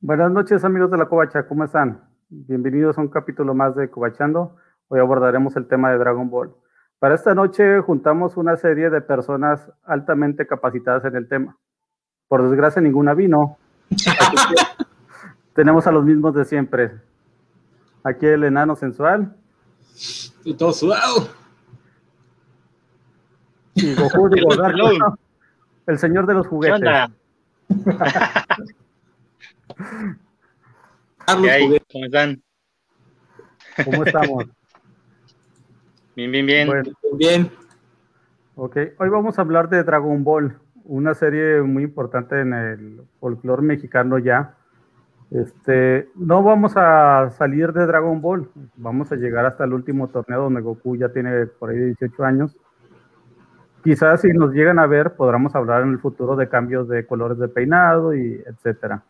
Buenas noches amigos de la Covacha, ¿cómo están? Bienvenidos a un capítulo más de Covachando. Hoy abordaremos el tema de Dragon Ball. Para esta noche juntamos una serie de personas altamente capacitadas en el tema. Por desgracia ninguna vino. tenemos a los mismos de siempre. Aquí el enano sensual. Y todo sudado. Y Goku, el señor de los juguetes. ¿Cómo están? ¿Cómo estamos? Bien, bien, bien. bien. Ok, hoy vamos a hablar de Dragon Ball, una serie muy importante en el folclore mexicano ya. Este, no vamos a salir de Dragon Ball, vamos a llegar hasta el último torneo donde Goku ya tiene por ahí 18 años. Quizás si nos llegan a ver, podremos hablar en el futuro de cambios de colores de peinado y etcétera.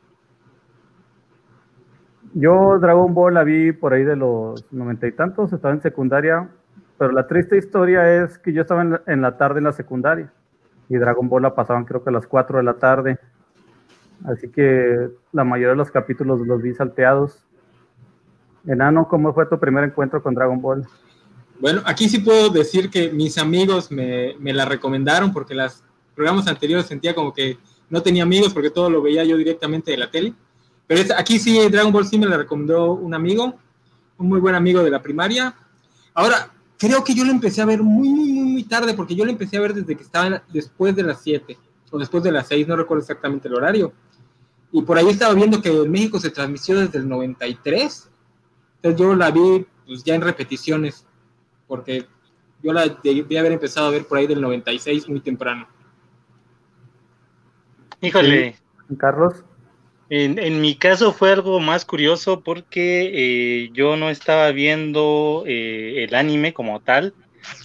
Yo Dragon Ball la vi por ahí de los noventa y tantos, estaba en secundaria, pero la triste historia es que yo estaba en la, tarde en la secundaria y Dragon Ball la pasaban creo que a las 4 de la tarde. Así que la mayoría de los capítulos los vi salteados. Enano, ¿cómo fue tu primer encuentro con Dragon Ball? Bueno, aquí sí puedo decir que mis amigos me, me la recomendaron porque los programas anteriores sentía como que no tenía amigos porque todo lo veía yo directamente de la tele. Pero aquí sí, Dragon Ball sí me la recomendó un amigo, un muy buen amigo de la primaria. Ahora, creo que yo lo empecé a ver muy, muy, muy tarde, porque yo lo empecé a ver desde que estaba después de las 7 o después de las 6, no recuerdo exactamente el horario. Y por ahí estaba viendo que en México se transmitió desde el 93. Entonces yo la vi pues, ya en repeticiones, porque yo la debí haber empezado a ver por ahí del 96 muy temprano. Híjole. Carlos. En, mi caso fue algo más curioso porque eh, yo no estaba viendo eh, el anime como tal.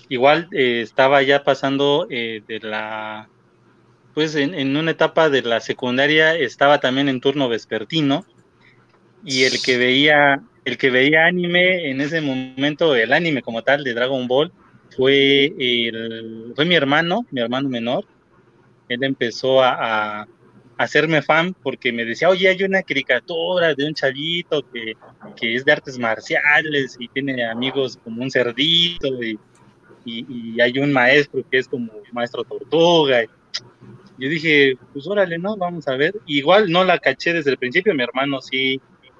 Igual eh, estaba ya pasando de la, pues en, en, una etapa de la secundaria estaba también en turno vespertino y el que veía, el que veía anime en ese momento, el anime como tal de Dragon Ball fue el, fue mi hermano, mi hermano menor. Él empezó a hacerme fan porque me decía, oye, hay una caricatura de un chavito que, que es de artes marciales y tiene amigos como un cerdito y, y, hay un maestro que es como maestro tortuga. Yo dije, pues órale, ¿no? Vamos a ver. Igual no la caché desde el principio, mi hermano sí,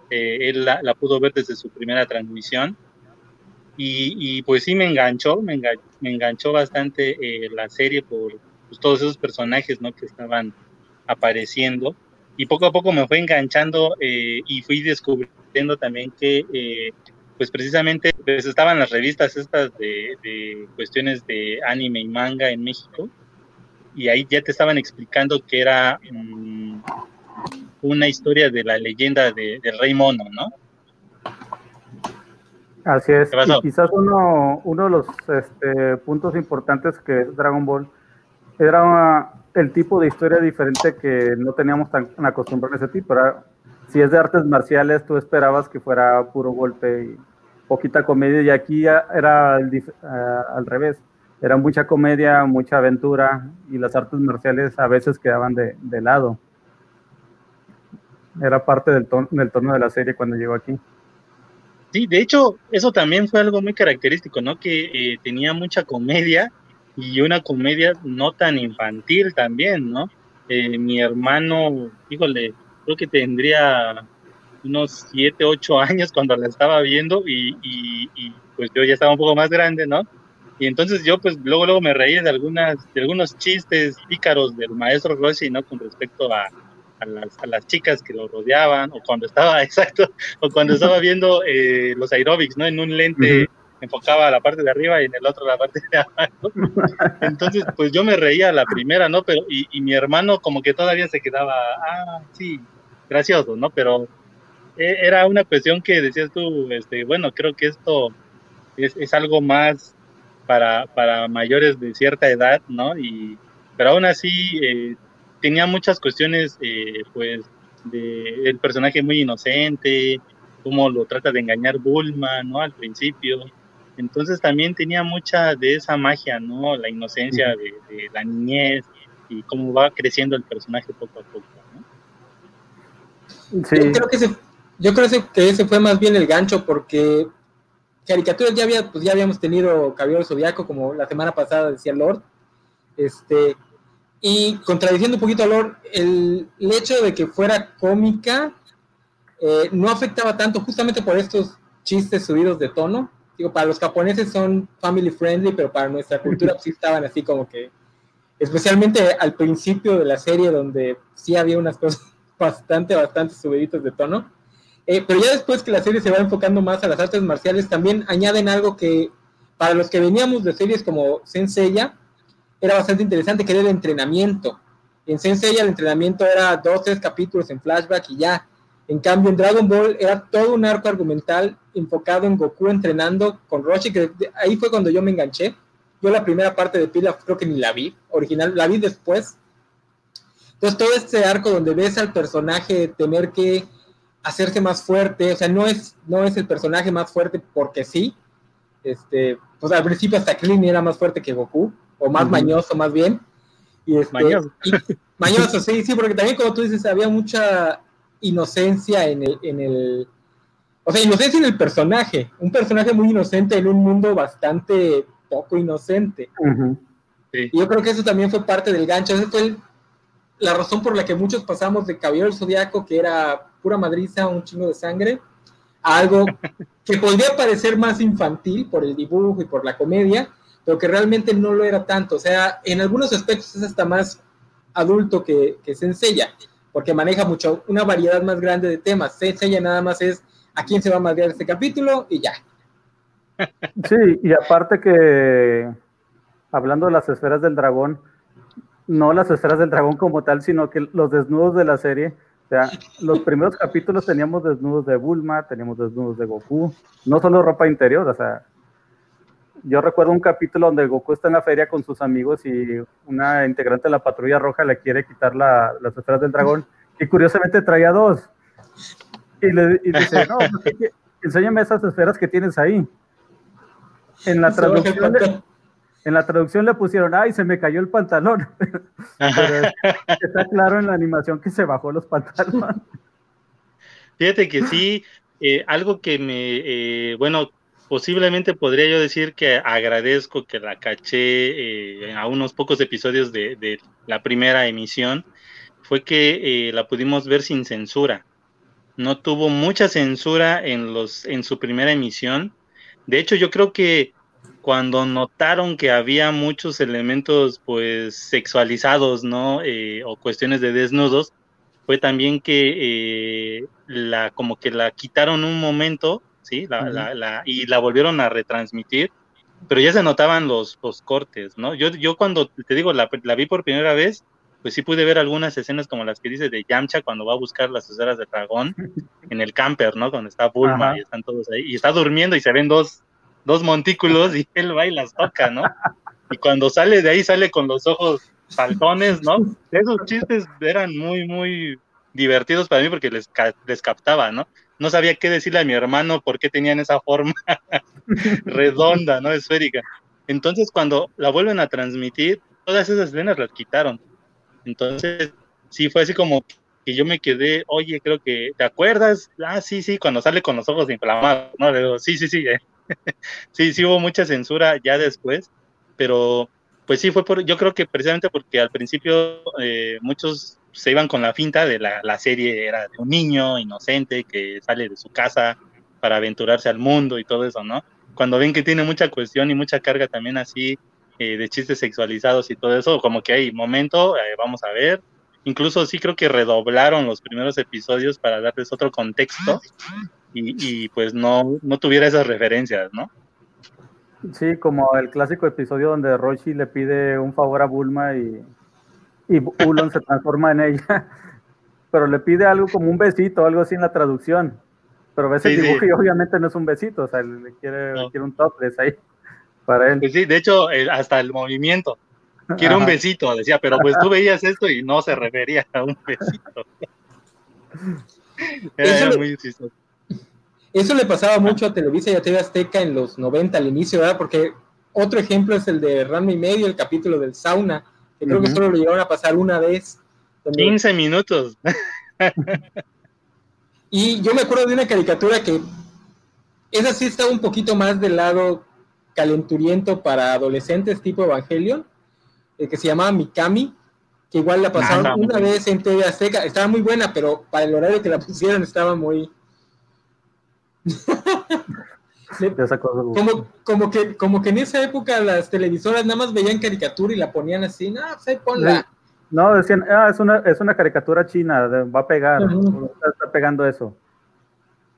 eh, él la, la, pudo ver desde su primera transmisión. Y, y pues sí me enganchó, me enganchó, me enganchó bastante eh, la serie por pues, todos esos personajes, ¿no? Que estaban apareciendo y poco a poco me fue enganchando eh, y fui descubriendo también que eh, pues precisamente pues estaban las revistas estas de, cuestiones de anime y manga en México y ahí ya te estaban explicando que era mm, una historia de la leyenda de, del rey mono, ¿no? Así es, y quizás uno, uno de los este, puntos importantes que es Dragon Ball era el tipo de historia diferente que no teníamos tan acostumbrado a ese tipo. si es de artes marciales, tú esperabas que fuera puro golpe y poquita comedia, y aquí era al revés. Era mucha comedia, mucha aventura, y las artes marciales a veces quedaban de, lado. Era parte del, del tono de la serie cuando llegó aquí. Sí, de hecho, eso también fue algo muy característico, ¿no? Que eh, tenía mucha comedia, y una comedia no tan infantil también, ¿no? Eh, mi hermano, híjole, creo que tendría unos 7, 8 años cuando la estaba viendo y, y, pues yo ya estaba un poco más grande, ¿no? Y entonces yo pues luego, luego me reí de, algunas, de algunos chistes pícaros del maestro Rossi, ¿no? Con respecto a, a, las, a las chicas que lo rodeaban o cuando estaba, exacto, o cuando estaba viendo eh, los aeróbics, ¿no? En un lente enfocaba la parte de arriba y en el otro la parte de abajo. Entonces, pues yo me reía la primera, ¿no? Pero, y, mi hermano como que todavía se quedaba, ah, sí, gracioso, ¿no? Pero e, era una cuestión que decías tú, este, bueno, creo que esto es, algo más para, para mayores de cierta edad, ¿no? Y, pero aún así eh, tenía muchas cuestiones, eh, pues, de el personaje muy inocente, cómo lo trata de engañar Bulma, ¿no? Al principio. Entonces también tenía mucha de esa magia, ¿no? La inocencia de, la niñez y cómo va creciendo el personaje poco a poco, ¿no? Sí. Yo creo que ese, yo creo que ese fue más bien el gancho porque caricaturas ya había, pues ya habíamos tenido Caballero Zodiaco, como la semana pasada decía Lord. Este, y contradiciendo un poquito a Lord, el, hecho de que fuera cómica eh, no afectaba tanto justamente por estos chistes subidos de tono. Digo, para los japoneses son family friendly, pero para nuestra cultura sí estaban así como que, especialmente al principio de la serie donde sí había unas cosas bastante, bastante subiditos de tono eh, pero ya después que la serie se va enfocando más a las artes marciales, también añaden algo que para los que veníamos de series como Senseiya, era bastante interesante, que era el entrenamiento. En Senseiya el entrenamiento era dos, tres capítulos en flashback y ya. En cambio, en Dragon Ball era todo un arco argumental enfocado en Goku entrenando con Roshi, que ahí fue cuando yo me enganché. Yo la primera parte de Pila creo que ni la vi, original, la vi después. Entonces todo este arco donde ves al personaje tener que hacerse más fuerte, o sea, no es, no es el personaje más fuerte porque sí, este, pues al principio hasta Krillin era más fuerte que Goku, o más mañoso más bien, y este, mañoso. mañoso, sí, sí, porque también como tú dices, había mucha inocencia en el, en el, o sea, inocencia en el personaje, un personaje muy inocente en un mundo bastante poco inocente. Y yo creo que eso también fue parte del gancho, esa fue la razón por la que muchos pasamos de Caballero del Zodiaco, que era pura madriza, un chingo de sangre, a algo que podría parecer más infantil por el dibujo y por la comedia, pero que realmente no lo era tanto. O sea, en algunos aspectos es hasta más adulto que, que Senseiya, porque maneja mucho, una variedad más grande de temas. Senseiya nada más es a quién se va a madrear este capítulo y ya. Sí, y aparte que, hablando de las esferas del dragón, no las esferas del dragón como tal, sino que los desnudos de la serie o sea, los primeros capítulos teníamos desnudos de Bulma, teníamos desnudos de Goku, no solo ropa interior, o sea, yo recuerdo un capítulo donde Goku está en la feria con sus amigos y una integrante de la patrulla roja le quiere quitar la, las esferas del dragón y curiosamente traía dos. Y le dice, no, pues enséñame esas esferas que tienes ahí. En la traducción, en la traducción le pusieron, ay, se me cayó el pantalón. Pero está claro en la animación que se bajó los pantalones. Fíjate que sí, eh, algo que me, eh, bueno, posiblemente podría yo decir que agradezco que la caché eh, a unos pocos episodios de, de, la primera emisión, fue que la pudimos ver sin censura. No tuvo mucha censura en, los, en su primera emisión. De hecho, yo creo que cuando notaron que había muchos elementos pues sexualizados, ¿no? Eh, o cuestiones de desnudos, fue también que eh, la como que la quitaron un momento, ¿sí? La, la, la, y la volvieron a retransmitir, pero ya se notaban los, los cortes, ¿no? Yo, yo cuando, te digo, la, la vi por primera vez, pues sí pude ver algunas escenas como las que dice de Yamcha cuando va a buscar las esferas de dragón en el camper, ¿no? Cuando está Bulma y están todos ahí, y está durmiendo y se ven dos dos montículos y él va y las toca, ¿no? Y cuando sale de ahí sale con los ojos saltones, ¿no? Esos chistes eran muy, muy divertidos para mí porque les, les captaba, ¿no? No sabía qué decirle a mi hermano por qué tenían esa forma redonda, ¿no? Esférica. Entonces, cuando la vuelven a transmitir, todas esas escenas las quitaron. Entonces, sí, fue así como que yo me quedé, oye, creo que, ¿te acuerdas? Ah, sí, sí, cuando sale con los ojos inflamados, ¿no? Le digo, sí, sí, sí, eh. sí, sí hubo mucha censura ya después, pero pues sí fue por, yo creo que precisamente porque al principio eh, muchos se iban con la finta de la, la, serie era de un niño inocente que sale de su casa para aventurarse al mundo y todo eso, ¿no? Cuando ven que tiene mucha cuestión y mucha carga también así eh, de chistes sexualizados y todo eso, como que hay momento, eh, vamos a ver. Incluso sí creo que redoblaron los primeros episodios para darles otro contexto y, pues no, no tuviera esas referencias, ¿no? Sí, como el clásico episodio donde Roshi le pide un favor a Bulma y, y Ulon se transforma en ella, pero le pide algo como un besito, algo así en la traducción. Pero ves el dibujo y obviamente no es un besito, o sea, le quiere, quiere un topless ahí para él. Pues sí, de hecho, hasta el movimiento. Quiere un besito, decía, pero pues tú veías esto y no se refería a un besito. Era muy chistoso. Eso le pasaba mucho a Televisa y a TV Azteca en los 90 al inicio, ¿verdad? Porque otro ejemplo es el de Ramo y medio, el capítulo del sauna, que creo que solo lo llegaron a pasar una vez. 15 minutos. Y yo me acuerdo de una caricatura que esa sí estaba un poquito más del lado calenturiento para adolescentes tipo Evangelion, el que se llamaba Mikami, que igual la pasaron una vez en TV Azteca, estaba muy buena, pero para el horario que la pusieron estaba muy... como, como, que, como que en esa época las televisoras nada más veían caricatura y la ponían así, no, pues ahí ponla. No, decían, ah, es una, es una caricatura china, va a pegar, está pegando eso.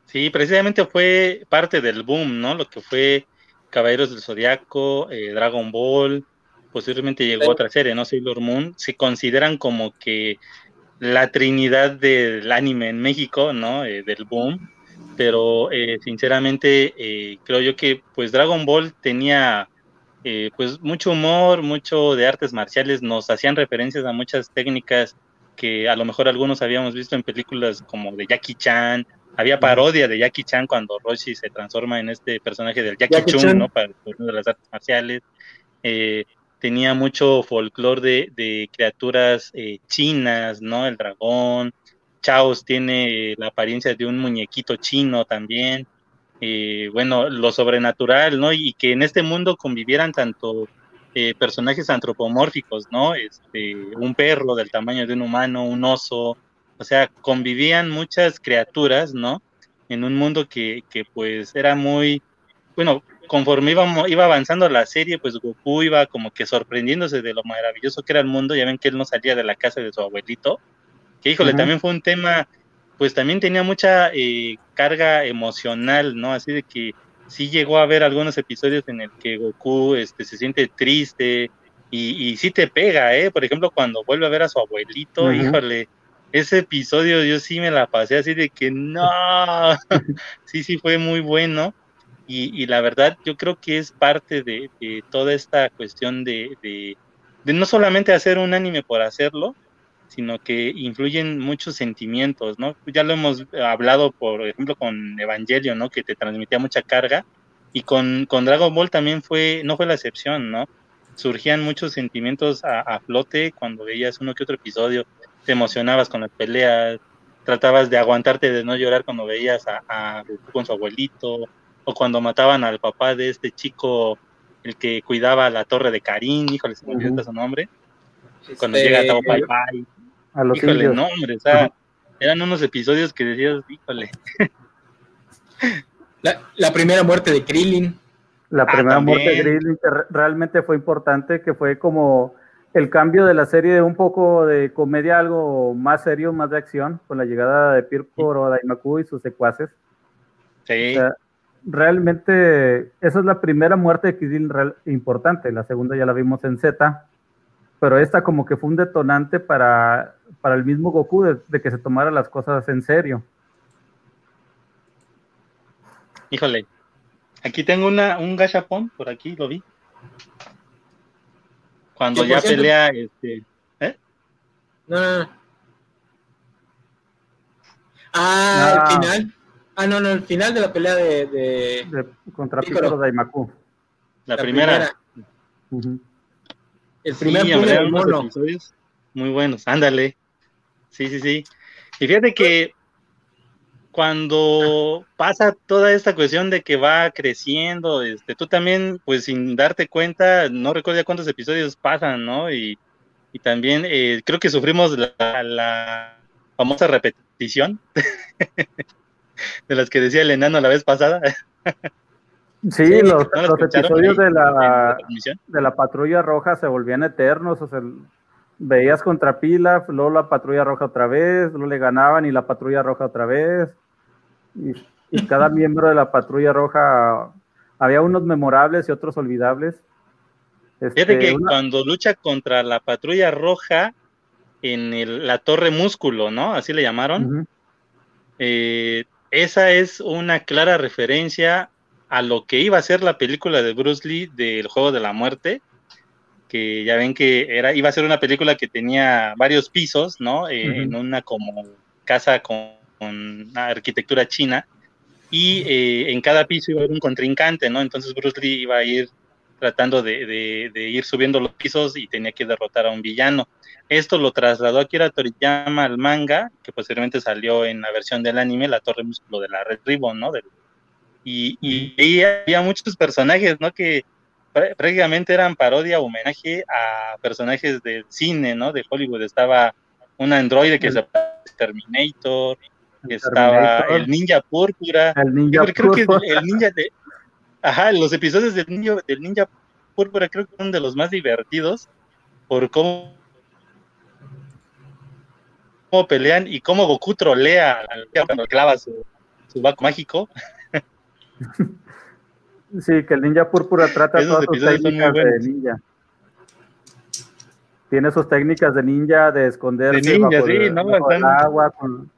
Sí, precisamente fue parte del boom, ¿no? Lo que fue Caballeros del Zodiaco, eh, Dragon Ball, posiblemente llegó otra serie, ¿no? Sailor Moon, se consideran como que la trinidad del anime en México, ¿no? Eh, del boom, pero eh, sinceramente creo yo que pues Dragon Ball tenía pues mucho humor, mucho de artes marciales, nos hacían referencias a muchas técnicas que a lo mejor algunos habíamos visto en películas como de Jackie Chan, había parodia de Jackie Chan cuando Roshi se transforma en este personaje del Jackie, Chun, ¿no? Para de las artes marciales. Eh, tenía mucho folclore de, criaturas eh, chinas, ¿no? El dragón. Chaos tiene la apariencia de un muñequito chino también. Eh, bueno, lo sobrenatural, ¿no? Y que en este mundo convivieran tanto personajes antropomórficos, ¿no? Este, un perro del tamaño de un humano, un oso, o sea, convivían muchas criaturas, ¿no? En un mundo que, que pues era muy, bueno, conforme iba, iba avanzando la serie, pues Goku iba como que sorprendiéndose de lo maravilloso que era el mundo, ya ven que él no salía de la casa de su abuelito, que híjole, también fue un tema, pues también tenía mucha eh, carga emocional, ¿no? Así de que sí llegó a haber algunos episodios en el que Goku este, se siente triste y, y sí te pega, ¿eh? Por ejemplo, cuando vuelve a ver a su abuelito, híjole, ese episodio yo sí me la pasé así de que no, sí, sí fue muy bueno. Y, la verdad yo creo que es parte de, toda esta cuestión de, de, no solamente hacer un anime por hacerlo, sino que influyen muchos sentimientos, ¿no? Ya lo hemos hablado, por ejemplo, con Evangelio, ¿no? Que te transmitía mucha carga. Y con, con Dragon Ball también fue, no fue la excepción, ¿no? Surgían muchos sentimientos a, a flote cuando veías uno que otro episodio te emocionabas con las peleas, tratabas de aguantarte de no llorar cuando veías a, con su abuelito, o cuando mataban al papá de este chico, el que cuidaba la torre de Karim, híjole, se me olvidó su nombre, cuando llega a Tao Pai Pai, a los híjole, no, hombre, o sea, eran unos episodios que decías, híjole. La, primera muerte de Krillin. La ah, primera muerte de Krillin que realmente fue importante, que fue como el cambio de la serie de un poco de comedia algo más serio, más de acción, con la llegada de Pirko Daimaku y sus secuaces. Sí. realmente, esa es la primera muerte de Kirill importante. La segunda ya la vimos en Z, pero esta como que fue un detonante para, para el mismo Goku de, que se tomara las cosas en serio. Híjole, aquí tengo una, un gachapón, por aquí lo vi. Cuando ya pelea, este. ¿Eh? No, no, no. Ah, el final. Ah, no, no, el final de la pelea de. de... contra Piccolo Daimaku. La, la primera. El primer sí, mono. Episodios muy buenos, ándale. Sí, sí, sí. Y fíjate que cuando pasa toda esta cuestión de que va creciendo, este, tú también, pues sin darte cuenta, no recuerdo ya cuántos episodios pasan, ¿no? Y, también eh, creo que sufrimos la, famosa repetición de las que decía el enano la vez pasada. Sí, los, episodios de la, de la patrulla roja se volvían eternos, o sea, veías contra Pila, luego la patrulla roja otra vez, luego le ganaban y la patrulla roja otra vez y, cada miembro de la patrulla roja había unos memorables y otros olvidables. Fíjate que este, cuando lucha contra la patrulla roja en la torre músculo, ¿no? Así le llamaron. Eh, esa es una clara referencia a lo que iba a ser la película de Bruce Lee del juego de la muerte, que ya ven que era, iba a ser una película que tenía varios pisos, ¿no? Eh, en una como casa con con arquitectura china, y eh, en cada piso iba a haber un contrincante, ¿no? Entonces Bruce Lee iba a ir tratando de, ir subiendo los pisos y tenía que derrotar a un villano. Esto lo trasladó Akira Toriyama al manga, que posteriormente salió en la versión del anime, La Torre Músculo de la Red Ribbon, ¿no? y, y, había muchos personajes, ¿no? Que prácticamente eran parodia, homenaje a personajes del cine, ¿no? De Hollywood. Estaba un androide que se Terminator, estaba el ninja púrpura. El ninja creo que el ninja de Ajá, los episodios del niño del ninja púrpura creo que son de los más divertidos por cómo cómo pelean y cómo Goku trolea cuando clava su, su mágico. Sí, que el ninja púrpura trata todas sus técnicas de ninja. Tiene sus técnicas de ninja, de esconderse bajo, el, agua con,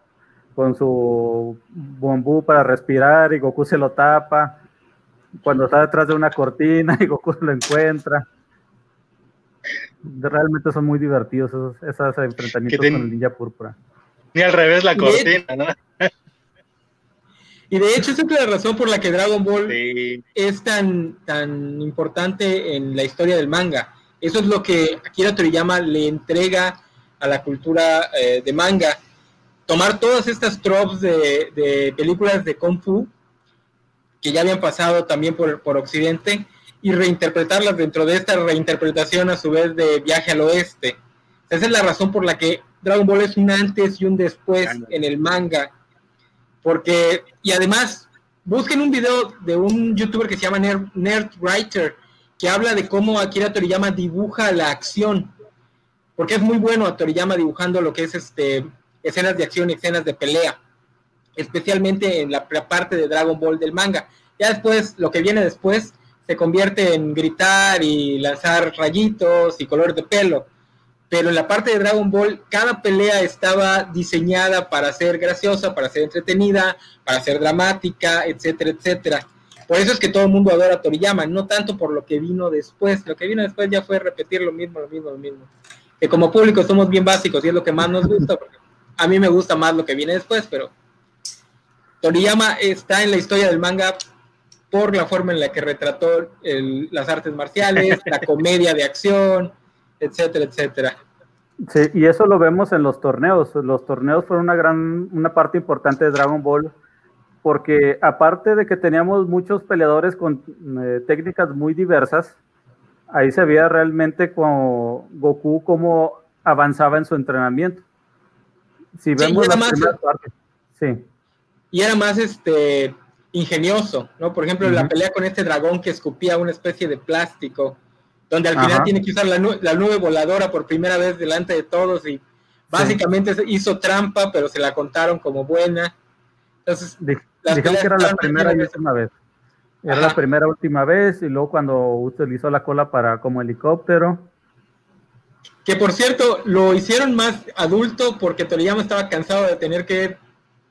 su bombú para respirar y Goku se lo tapa. Cuando está detrás de una cortina y Goku lo encuentra. Realmente son muy divertidos esos, enfrentamientos con el ninja púrpura. Ni al revés la cortina, ¿no? Y de hecho, esa es la razón por la que Dragon Ball es tan, tan importante en la historia del manga. Eso es lo que Akira Toriyama le entrega a la cultura eh, de manga. Tomar todas estas tropes de, películas de Kung Fu, que ya habían pasado también por, por Occidente, y reinterpretarlas dentro de esta reinterpretación a su vez de Viaje al Oeste. Esa es la razón por la que Dragon Ball es un antes y un después en el manga porque, y además, busquen un video de un youtuber que se llama Nerd, Writer, que habla de cómo Akira Toriyama dibuja la acción. Porque es muy bueno a Toriyama dibujando lo que es este escenas de acción y escenas de pelea. Especialmente en la parte de Dragon Ball del manga. Ya después, lo que viene después, se convierte en gritar y lanzar rayitos y colores de pelo pero en la parte de Dragon Ball cada pelea estaba diseñada para ser graciosa, para ser entretenida, para ser dramática, etcétera, etcétera. Por eso es que todo el mundo adora Toriyama, no tanto por lo que vino después. Lo que vino después ya fue repetir lo mismo, lo mismo, lo mismo. Que como público somos bien básicos y es lo que más nos gusta. A mí me gusta más lo que viene después, pero Toriyama está en la historia del manga por la forma en la que retrató las artes marciales, la comedia de acción, etcétera, etcétera. Sí, y eso lo vemos en los torneos. Los torneos fueron una gran, una parte importante de Dragon Ball, porque aparte de que teníamos muchos peleadores con eh, técnicas muy diversas, ahí se veía realmente como Goku cómo avanzaba en su entrenamiento. Si vemos la primera parte, sí. Y era más este ingenioso, ¿no? Por ejemplo, la pelea con este dragón que escupía una especie de plástico donde al final tiene que usar la, nube voladora por primera vez delante de todos y básicamente hizo trampa, pero se la contaron como buena. Entonces, dijeron que era la primera y última vez. Era la primera última vez y luego cuando utilizó la cola para como helicóptero. Que por cierto, lo hicieron más adulto porque Toriyama estaba cansado de tener que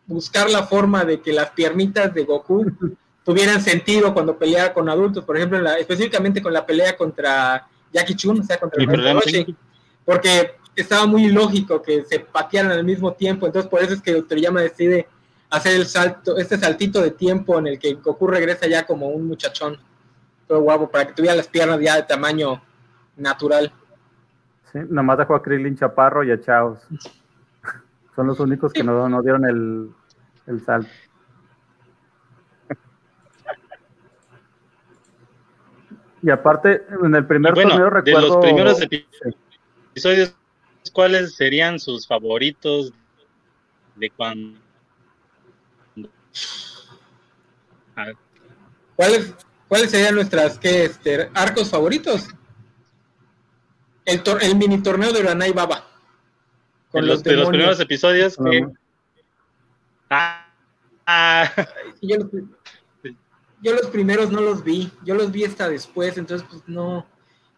buscar la forma de que las piernitas de Goku tuvieran sentido cuando peleaba con adultos, por ejemplo, específicamente con la pelea contra Jackie Chun, o sea, contra el porque estaba muy lógico que se patearan al mismo tiempo, entonces por eso es que Toriyama decide hacer el salto, este saltito de tiempo en el que Goku regresa ya como un muchachón, todo guapo, para que tuviera las piernas ya de tamaño natural. Sí, nomás dejó a Krillin Chaparro y a Chaos. Son los únicos que no, no dieron el, el salto. Y aparte, en el primer torneo recuerdo... De los primeros episodios, ¿cuáles serían sus favoritos de cuando? ¿Cuáles, ¿Cuáles serían nuestras ¿qué, este, arcos favoritos? El, el mini torneo de Uranai Baba. Con los, de los primeros episodios que... Ah, ah. Yo, yo los primeros no los vi, yo los vi hasta después, entonces pues no,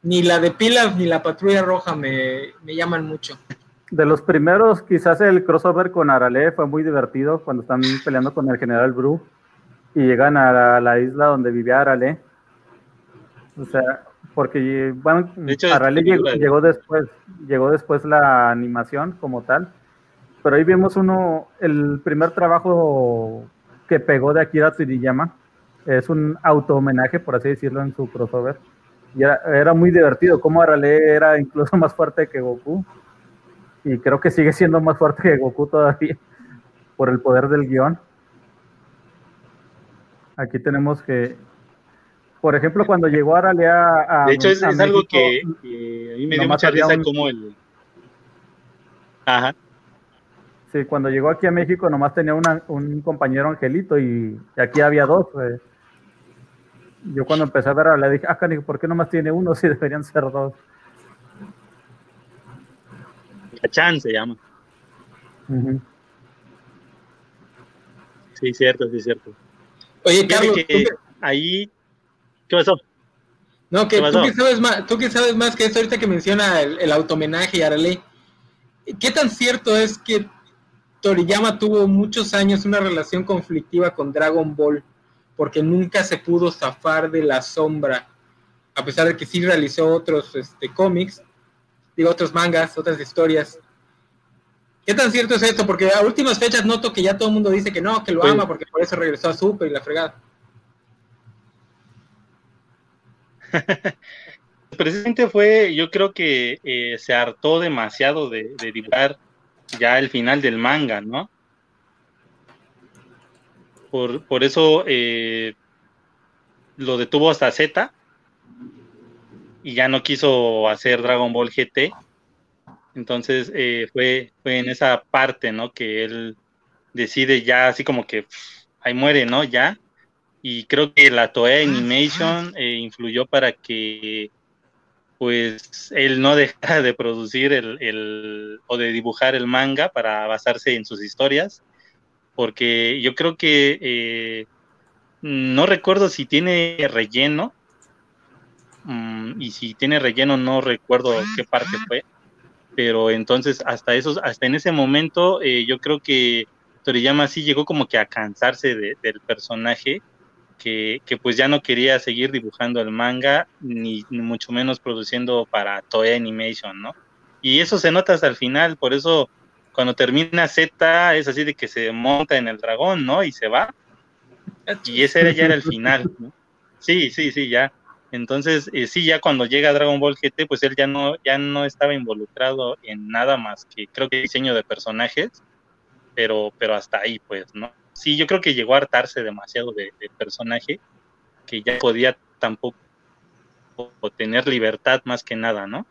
ni la de Pilas ni la Patrulla Roja me, llaman mucho. De los primeros, quizás el crossover con Arale fue muy divertido cuando están peleando con el general Bru y llegan a la, isla donde vivía Arale. O sea, porque bueno, Arale llegó, llegó, después, llegó después la animación como tal, pero ahí vimos uno, el primer trabajo que pegó de Akira Toriyama, es un auto homenaje, por así decirlo, en su crossover, Y era, muy divertido, como Arale era incluso más fuerte que Goku. Y creo que sigue siendo más fuerte que Goku todavía, por el poder del guion. Aquí tenemos que, por ejemplo, cuando llegó Arale a... de hecho, es, algo que, a mí me dio mucha risa como el... Ajá. Sí, cuando llegó aquí a México nomás tenía un compañero Angelito y, aquí había dos. Yo cuando empecé a ver le dije, ah, ¿por qué nomás tiene uno si deberían ser dos? Chan se llama. Sí, cierto, sí, cierto. Oye, Carlos, ahí, ¿qué pasó? No, que tú que sabes más, tú que sabes más que eso ahorita que menciona el, el automenaje y Arale. ¿Qué tan cierto es que Toriyama tuvo muchos años una relación conflictiva con Dragon Ball? porque nunca se pudo zafar de la sombra, a pesar de que sí realizó otros este, cómics, digo, otros mangas, otras historias. ¿Qué tan cierto es esto? Porque a últimas fechas noto que ya todo el mundo dice que no, que lo ama, porque por eso regresó a Super y la fregada. Precisamente fue, yo creo que eh, se hartó demasiado de, de dibujar ya el final del manga, ¿no? Por, por eso eh, lo detuvo hasta Z y ya no quiso hacer Dragon Ball GT. Entonces eh, fue, fue en esa parte, ¿no? Que él decide ya así como que ahí muere, ¿no? Ya. Y creo que la Toei Animation eh, influyó para que pues él no dejara de producir el, el, o de dibujar el manga para basarse en sus historias porque yo creo que eh, no recuerdo si tiene relleno, mm, y si tiene relleno no recuerdo qué parte fue, pero entonces hasta esos, hasta en ese momento eh, yo creo que Toriyama sí llegó como que a cansarse del personaje, que, pues ya no quería seguir dibujando el manga, ni, mucho menos produciendo para Toei Animation, ¿no? Y eso se nota hasta el final, por eso cuando termina Z es así de que se monta en el dragón, ¿no? Y se va. Y ese era, ya era el final, ¿no? Sí, sí, sí, ya. Entonces, eh, sí, ya cuando llega Dragon Ball GT, pues él ya no, ya no estaba involucrado en nada más que creo que diseño de personajes, pero, pero hasta ahí, pues, ¿no? Sí, yo creo que llegó a hartarse demasiado de, de personaje, que ya podía tampoco tener libertad más que nada, ¿no?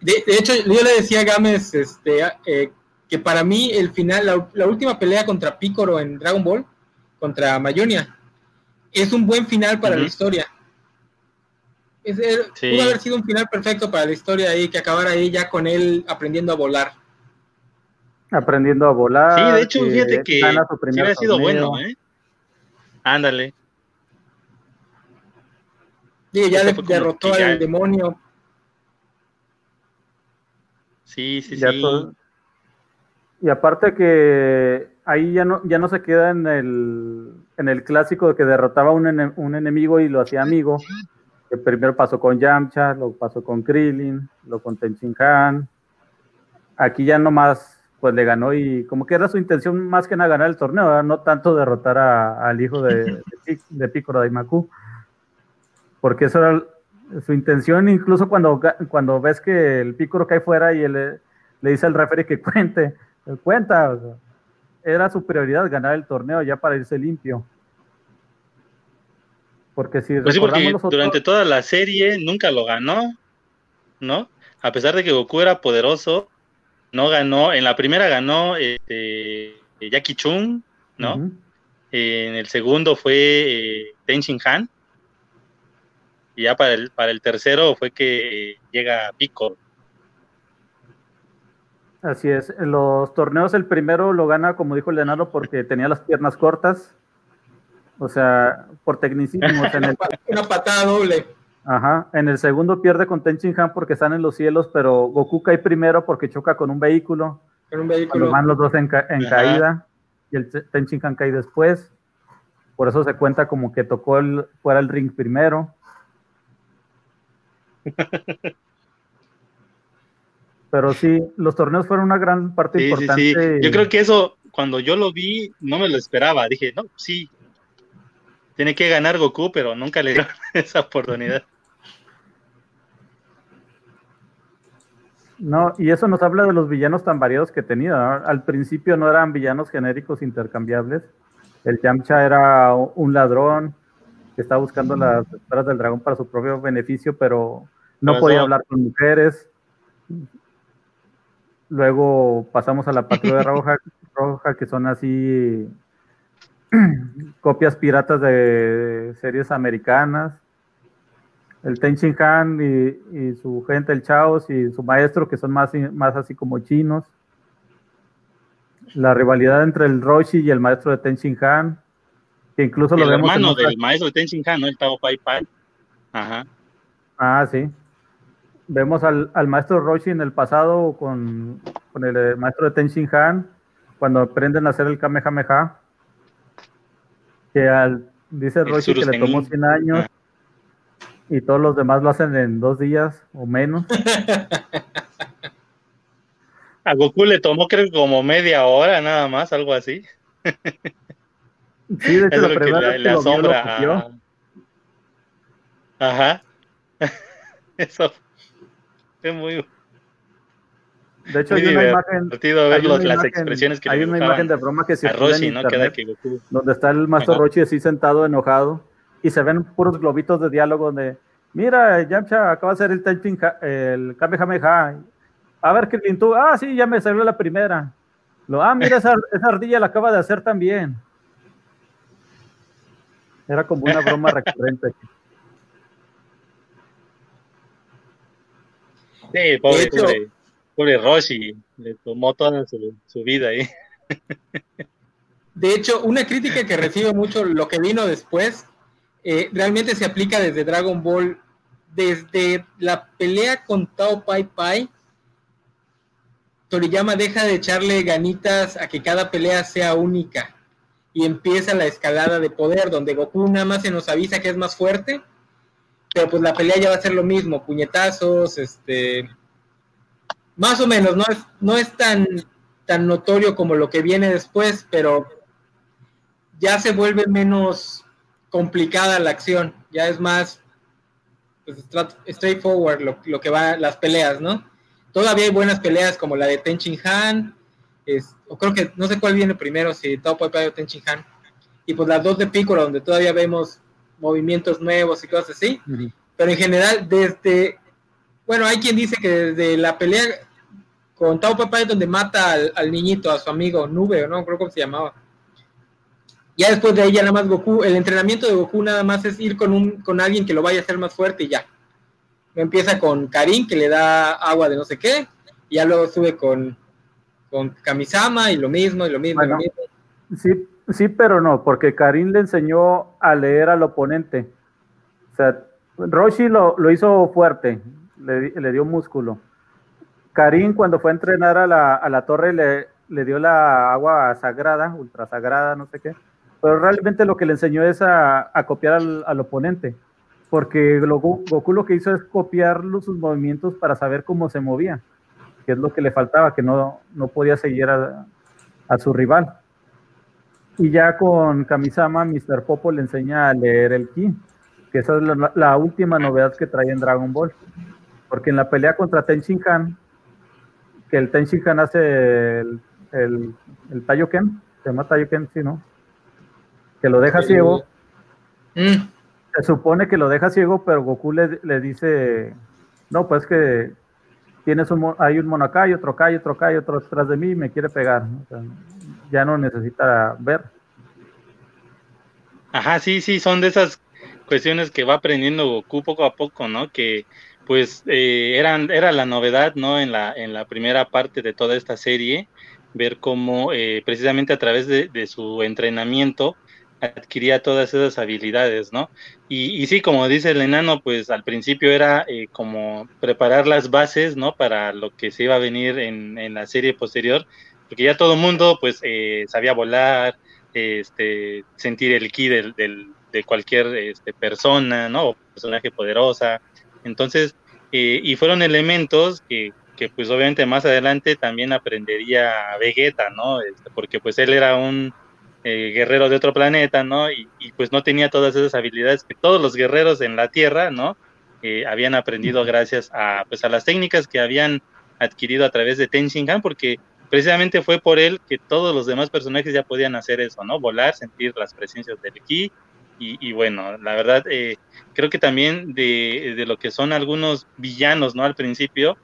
De, hecho, yo le decía a Gámez este, eh, que para mí el final, la, última pelea contra Picoro en Dragon Ball, contra Mayonia, es un buen final para la historia. Es, Pudo haber sido un final perfecto para la historia ahí, que acabara ahí ya con él aprendiendo a volar. Aprendiendo a volar. Sí, de hecho, fíjate que sí ha sido bueno, ¿eh? Ándale. Sí, ya derrotó al demonio, Sí, sí, sí. Y aparte que ahí ya no, ya no se queda en el, en el clásico de que derrotaba un, un enemigo y lo hacía amigo. Que primero pasó con Yamcha, lo pasó con Krillin, lo con Tenchin Han. Aquí ya nomás pues le ganó y como que era su intención más que nada ganar el torneo, no tanto derrotar al hijo de, de, de Piccolo Daimaku. Porque eso era su intención, incluso cuando, cuando ves que el pícoro cae fuera y él le, dice al referee que cuente, cuenta, era su prioridad ganar el torneo ya para irse limpio. Porque si pues durante toda la serie nunca lo ganó, ¿no? A pesar de que Goku era poderoso, no ganó. En la primera ganó este, Jackie Chung, ¿no? en el segundo fue eh, Ten Shin Han y ya para el, para el tercero fue que llega Pico. Así es, en los torneos el primero lo gana, como dijo el Lenaro, porque tenía las piernas cortas, o sea, por tecnicismo. en Una patada doble. Ajá, en el segundo pierde con Tenchin Han porque están en los cielos, pero Goku cae primero porque choca con un vehículo. Con un vehículo. van los dos en, caída y el Tenchin Han cae después. Por eso se cuenta como que tocó el, fuera el ring primero. Pero sí, los torneos fueron una gran parte importante. Yo creo que eso, cuando yo lo vi, no me lo esperaba. Dije, no, sí. tiene que ganar Goku, pero nunca le dio esa oportunidad. No, y eso nos habla de los villanos tan variados que tenía. Al principio no eran villanos genéricos intercambiables. El Yamcha era un ladrón que estaba buscando las esferas del dragón para su propio beneficio, pero no podía hablar con mujeres. Luego pasamos a la patrulla roja, roja, que son así copias piratas de series americanas el Ten Han y, su gente, el Chaos y su maestro, que son más, más así como chinos. La rivalidad entre el Roshi y el maestro de Ten Han, que incluso lo vemos. hermano del maestro de Ten Han, ¿no? El Tao Pai Pai. Ajá. Ah, sí. Vemos al, maestro Roshi en el pasado con, el, eh, maestro de Ten Han, cuando aprenden a hacer el Kamehameha. Que al, dice Roshi que le tomó 100 años. Ah y todos los demás lo hacen en dos días o menos. A Goku le tomó creo que como media hora nada más, algo así. Sí, de hecho, la primera le asombra. Ajá. Eso es muy. De hecho, hay una imagen. Ver las imagen, expresiones que hay una imagen de broma que se a Roshi, ¿no? Queda que Goku. donde está el maestro Roshi así sentado enojado y se ven puros globitos de diálogo donde, mira, Yamcha acaba de hacer el typing, el Kamehameha. A ver, qué tú, ah, sí, ya me salió la primera. Lo, ah, mira, esa, esa ardilla la acaba de hacer también. Era como una broma recurrente. Sí, pobre, pobre, pobre Roshi, le tomó toda su, su vida ahí. De hecho, una crítica que recibe mucho lo que vino después eh, realmente se aplica desde Dragon Ball, desde la pelea con Tao Pai Pai. Toriyama deja de echarle ganitas a que cada pelea sea única y empieza la escalada de poder, donde Goku nada más se nos avisa que es más fuerte, pero pues la pelea ya va a ser lo mismo, puñetazos, este, más o menos, no es, no es tan, tan notorio como lo que viene después, pero ya se vuelve menos complicada la acción, ya es más pues, straightforward lo, lo, que va las peleas, ¿no? Todavía hay buenas peleas como la de Tenchin Han, es, o creo que no sé cuál viene primero, si Tao Pai Pai o Tenchin Han, y pues las dos de Piccolo, donde todavía vemos movimientos nuevos y cosas así, pero en general desde, bueno, hay quien dice que desde la pelea con Tao Pai Pai donde mata al, al niñito, a su amigo Nube, ¿no? Creo que se llamaba ya después de ahí ya nada más Goku, el entrenamiento de Goku nada más es ir con un con alguien que lo vaya a hacer más fuerte y ya. Empieza con Karin que le da agua de no sé qué, y ya luego sube con, con Kamisama y lo mismo, y lo mismo, y lo mismo. Sí, sí, pero no, porque Karin le enseñó a leer al oponente. O sea, Roshi lo, lo hizo fuerte, le, le, dio músculo. Karin cuando fue a entrenar a la, a la torre le, le dio la agua sagrada, ultra sagrada, no sé qué pero realmente lo que le enseñó es a, copiar al, oponente, porque Goku, lo que hizo es copiar sus movimientos para saber cómo se movía, que es lo que le faltaba, que no, no podía seguir a, su rival. Y ya con Kamisama, Mr. Popo le enseña a leer el ki, que esa es la, última novedad que trae en Dragon Ball. Porque en la pelea contra Ten Han, que el Ten Han hace el, el, el se llama Taioken, sí, ¿no? Que lo deja ciego. Mm. Se supone que lo deja ciego, pero Goku le, dice, no, pues que tienes un, hay un mono acá y otro acá y otro acá y otro detrás de mí y me quiere pegar. ya no necesita ver. Ajá, sí, sí, son de esas cuestiones que va aprendiendo Goku poco a poco, ¿no? Que pues eh, eran, era la novedad, ¿no? En la, en la primera parte de toda esta serie, ver cómo eh, precisamente a través de, de, su entrenamiento adquiría todas esas habilidades, ¿no? Y, sí, como dice el enano, pues al principio era eh, como preparar las bases, ¿no? Para lo que se iba a venir en, la serie posterior, porque ya todo mundo, pues, eh, sabía volar, este, sentir el ki de cualquier este, persona, ¿no? O personaje poderosa. Entonces, eh, y fueron elementos que, que, pues, obviamente más adelante también aprendería Vegeta, ¿no? Este, porque, pues, él era un eh, guerrero de otro planeta, ¿no? Y, pues no tenía todas esas habilidades que todos los guerreros en la Tierra, ¿no? Eh, habían aprendido gracias a, pues, a las técnicas que habían adquirido a través de Ten Han, porque precisamente fue por él que todos los demás personajes ya podían hacer eso, ¿no? Volar, sentir las presencias del ki. Y, bueno, la verdad, eh, creo que también de, de, lo que son algunos villanos, ¿no? Al principio,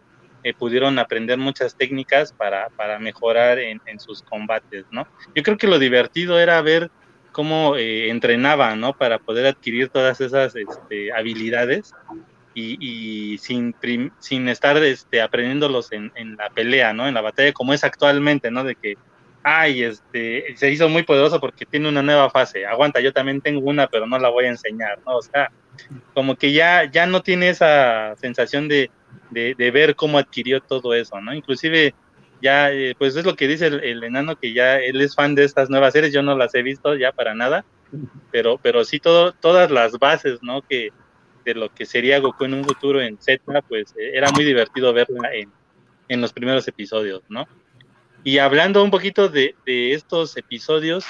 eh, pudieron aprender muchas técnicas para, para mejorar en, en, sus combates, ¿no? Yo creo que lo divertido era ver cómo eh, entrenaban, ¿no? Para poder adquirir todas esas este, habilidades y, y, sin, sin estar este, aprendiéndolos en, en, la pelea, ¿no? En la batalla, como es actualmente, ¿no? De que, ay, este, se hizo muy poderoso porque tiene una nueva fase. Aguanta, yo también tengo una, pero no la voy a enseñar, ¿no? O sea, como que ya, ya no tiene esa sensación de, de, ver cómo adquirió todo eso, ¿no? Inclusive ya, eh, pues es lo que dice el, enano, que ya él es fan de estas nuevas series, yo no las he visto ya para nada, pero, pero sí todo, todas las bases, ¿no? Que de lo que sería Goku en un futuro en Z, pues eh, era muy divertido verla en, en los primeros episodios, ¿no? Y hablando un poquito de, estos episodios,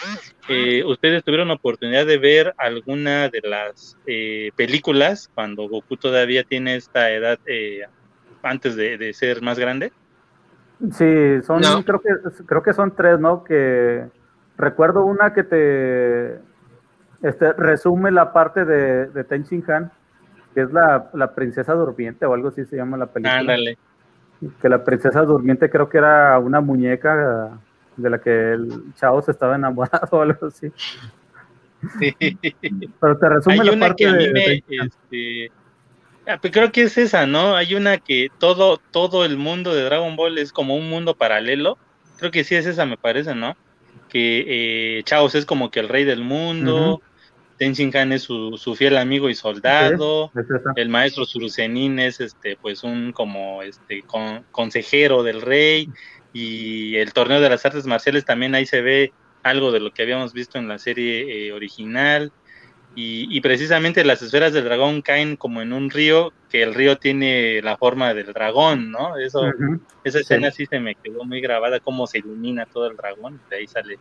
eh, ¿ustedes tuvieron oportunidad de ver alguna de las eh, películas cuando Goku todavía tiene esta edad eh, antes de, ser más grande? Sí, son, creo, que, creo que son tres, ¿no? Que recuerdo una que te este, resume la parte de, de Ten Han, que es la, la princesa durmiente o algo así se llama la película. Ándale que la princesa durmiente creo que era una muñeca de la que el chavo se estaba enamorado o algo así. Pero te resume la parte de, este, ah, pues creo que es esa, ¿no? Hay una que todo, todo el mundo de Dragon Ball es como un mundo paralelo. Creo que sí es esa, me parece, ¿no? Que eh, Chaos es como que el rey del mundo, Han es su, fiel amigo y soldado, el maestro Surusenin es este pues un como este consejero del rey y el torneo de las artes marciales también ahí se ve algo de lo que habíamos visto en la serie eh, original y, precisamente las esferas del dragón caen como en un río que el río tiene la forma del dragón, ¿no? Eso, esa escena sí. se me quedó muy grabada cómo se ilumina todo el dragón, de ahí sale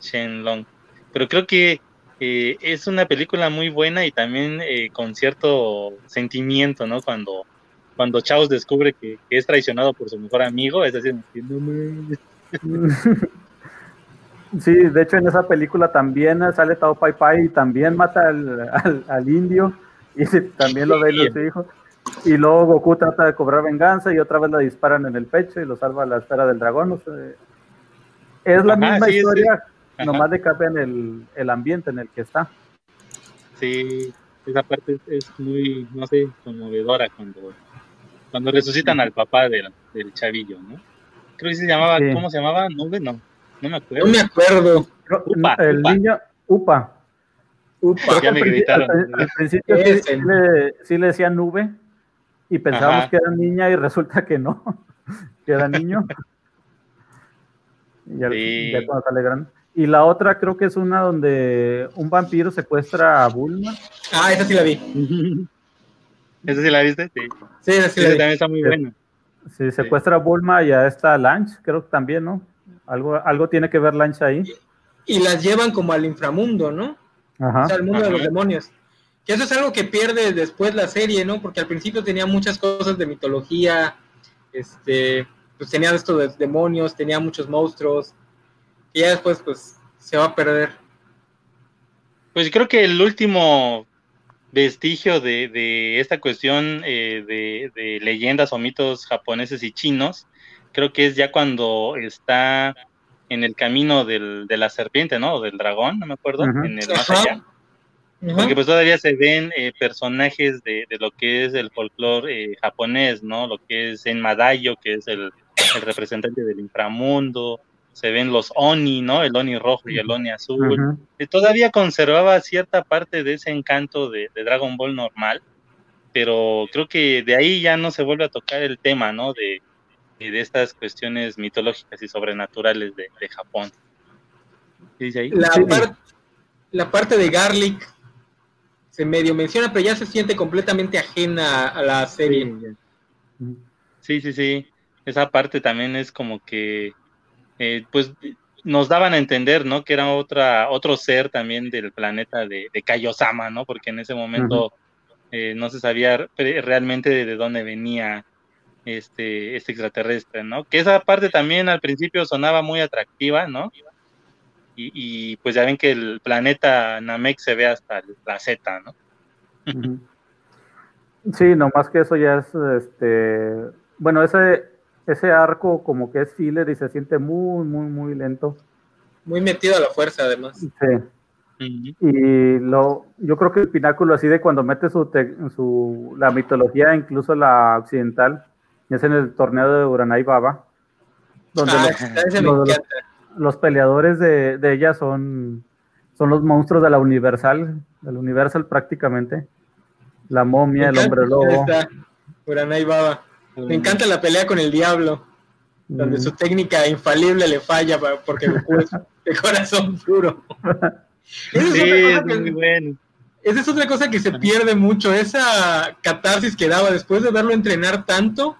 Shenlong. Pero creo que eh, es una película muy buena y también eh, con cierto sentimiento, ¿no? Cuando, cuando Chaos descubre que, es traicionado por su mejor amigo, es decir, Sí, de hecho en esa película también sale Tao Pai Pai y también mata al, al, indio y también lo ve los hijos. Y luego Goku trata de cobrar venganza y otra vez la disparan en el pecho y lo salva la esfera del dragón. es la misma historia, nomás le cambian el, el ambiente en el que está. Sí, esa parte es, muy, no sé, conmovedora cuando, cuando resucitan al papá del, del chavillo, ¿no? Creo que se llamaba, ¿cómo se llamaba? ¿Nube? No, no me acuerdo. No me acuerdo. Upa, el niño, Upa. Upa. Ya me gritaron. Al, principio sí, le, sí, le, decía nube y pensábamos que era niña y resulta que no, que era niño. y ya, sí. ya cuando sale grande. Y la otra creo que es una donde un vampiro secuestra a Bulma. Ah, esa sí la vi. ¿Esa sí la viste? Sí. Sí, esa sí la vi. también está muy buena. Sí, secuestra a Bulma y a esta Lanch, creo que también, ¿no? Algo, algo tiene que ver Lanch ahí. Y, las llevan como al inframundo, ¿no? Ajá. O sea, al mundo de los demonios. Que eso es algo que pierde después la serie, ¿no? Porque al principio tenía muchas cosas de mitología, este, pues tenía esto de demonios, tenía muchos monstruos, y ya después pues se va a perder. Pues creo que el último vestigio de, esta cuestión eh, de, leyendas o mitos japoneses y chinos, creo que es ya cuando está en el camino del, de la serpiente, ¿no? O del dragón, no me acuerdo, en el más allá. Porque pues todavía se ven eh, personajes de, lo que es el folclore eh, japonés, ¿no? Lo que es en Madayo, que es el, el representante del inframundo, se ven los Oni, ¿no? El Oni rojo y el Oni azul. todavía conservaba cierta parte de ese encanto de, Dragon Ball normal, pero creo que de ahí ya no se vuelve a tocar el tema, ¿no? De, de estas cuestiones mitológicas y sobrenaturales de, Japón. ¿Qué dice ahí? La, la parte de Garlic se medio menciona, pero ya se siente completamente ajena a la serie. Sí, sí, sí. Esa parte también es como que eh, pues nos daban a entender, ¿no? Que era otra, otro ser también del planeta de, de Kaiosama, ¿no? Porque en ese momento eh, no se sabía realmente de dónde venía este, este extraterrestre, ¿no? Que esa parte también al principio sonaba muy atractiva, ¿no? Y, pues ya ven que el planeta Namek se ve hasta la Z, ¿no? Sí, nomás que eso ya es, este, bueno, ese, ese arco como que es filler y se siente muy, muy, muy lento. Muy metido a la fuerza, además. Sí. Y lo, yo creo que el pináculo así de cuando mete su, su la mitología, incluso la occidental, es en el torneo de Uranai Baba, donde ah, los, peleadores de, de, ella son, son los monstruos de la Universal, de la Universal prácticamente. La momia, el hombre lobo. Uranai Baba. Me encanta la pelea con el diablo, donde mm. su técnica infalible le falla porque Goku es de corazón puro. Esa es, muy bueno. Esa es otra cosa que se pierde mucho, esa catarsis que daba después de verlo entrenar tanto,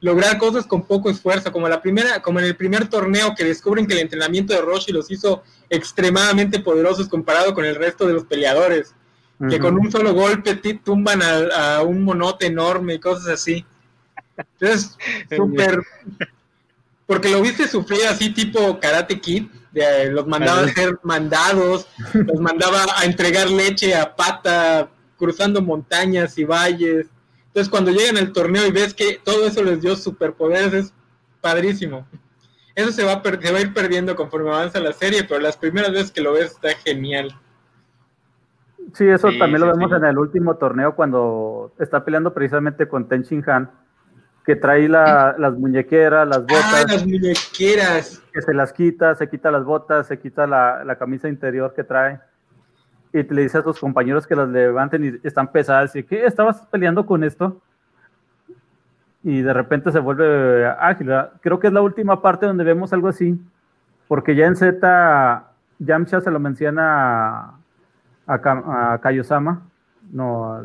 lograr cosas con poco esfuerzo, como la primera, como en el primer torneo que descubren que el entrenamiento de Roshi los hizo extremadamente poderosos comparado con el resto de los peleadores, que con un solo golpe tumban a, a, un monote enorme y cosas así. Entonces, súper, porque lo viste sufrir así tipo Karate Kid, de, los mandaba a hacer mandados, los mandaba a entregar leche a pata, cruzando montañas y valles. Entonces cuando llegan al torneo y ves que todo eso les dio superpoderes, es padrísimo. Eso se va, a se va a ir perdiendo conforme avanza la serie, pero las primeras veces que lo ves está genial. Sí, eso también lo vemos en el último torneo cuando está peleando precisamente con Ten Shin Han que trae las muñequeras, las ah, botas. Ah, las muñequeras. Que se las quita, se quita las botas, se quita la, camisa interior que trae. Y le dice a sus compañeros que las levanten y están pesadas. Y que estabas peleando con esto. Y de repente se vuelve ágil. Creo que es la última parte donde vemos algo así. Porque ya en Z, Yamcha se lo menciona a, a, Kaiosama. No,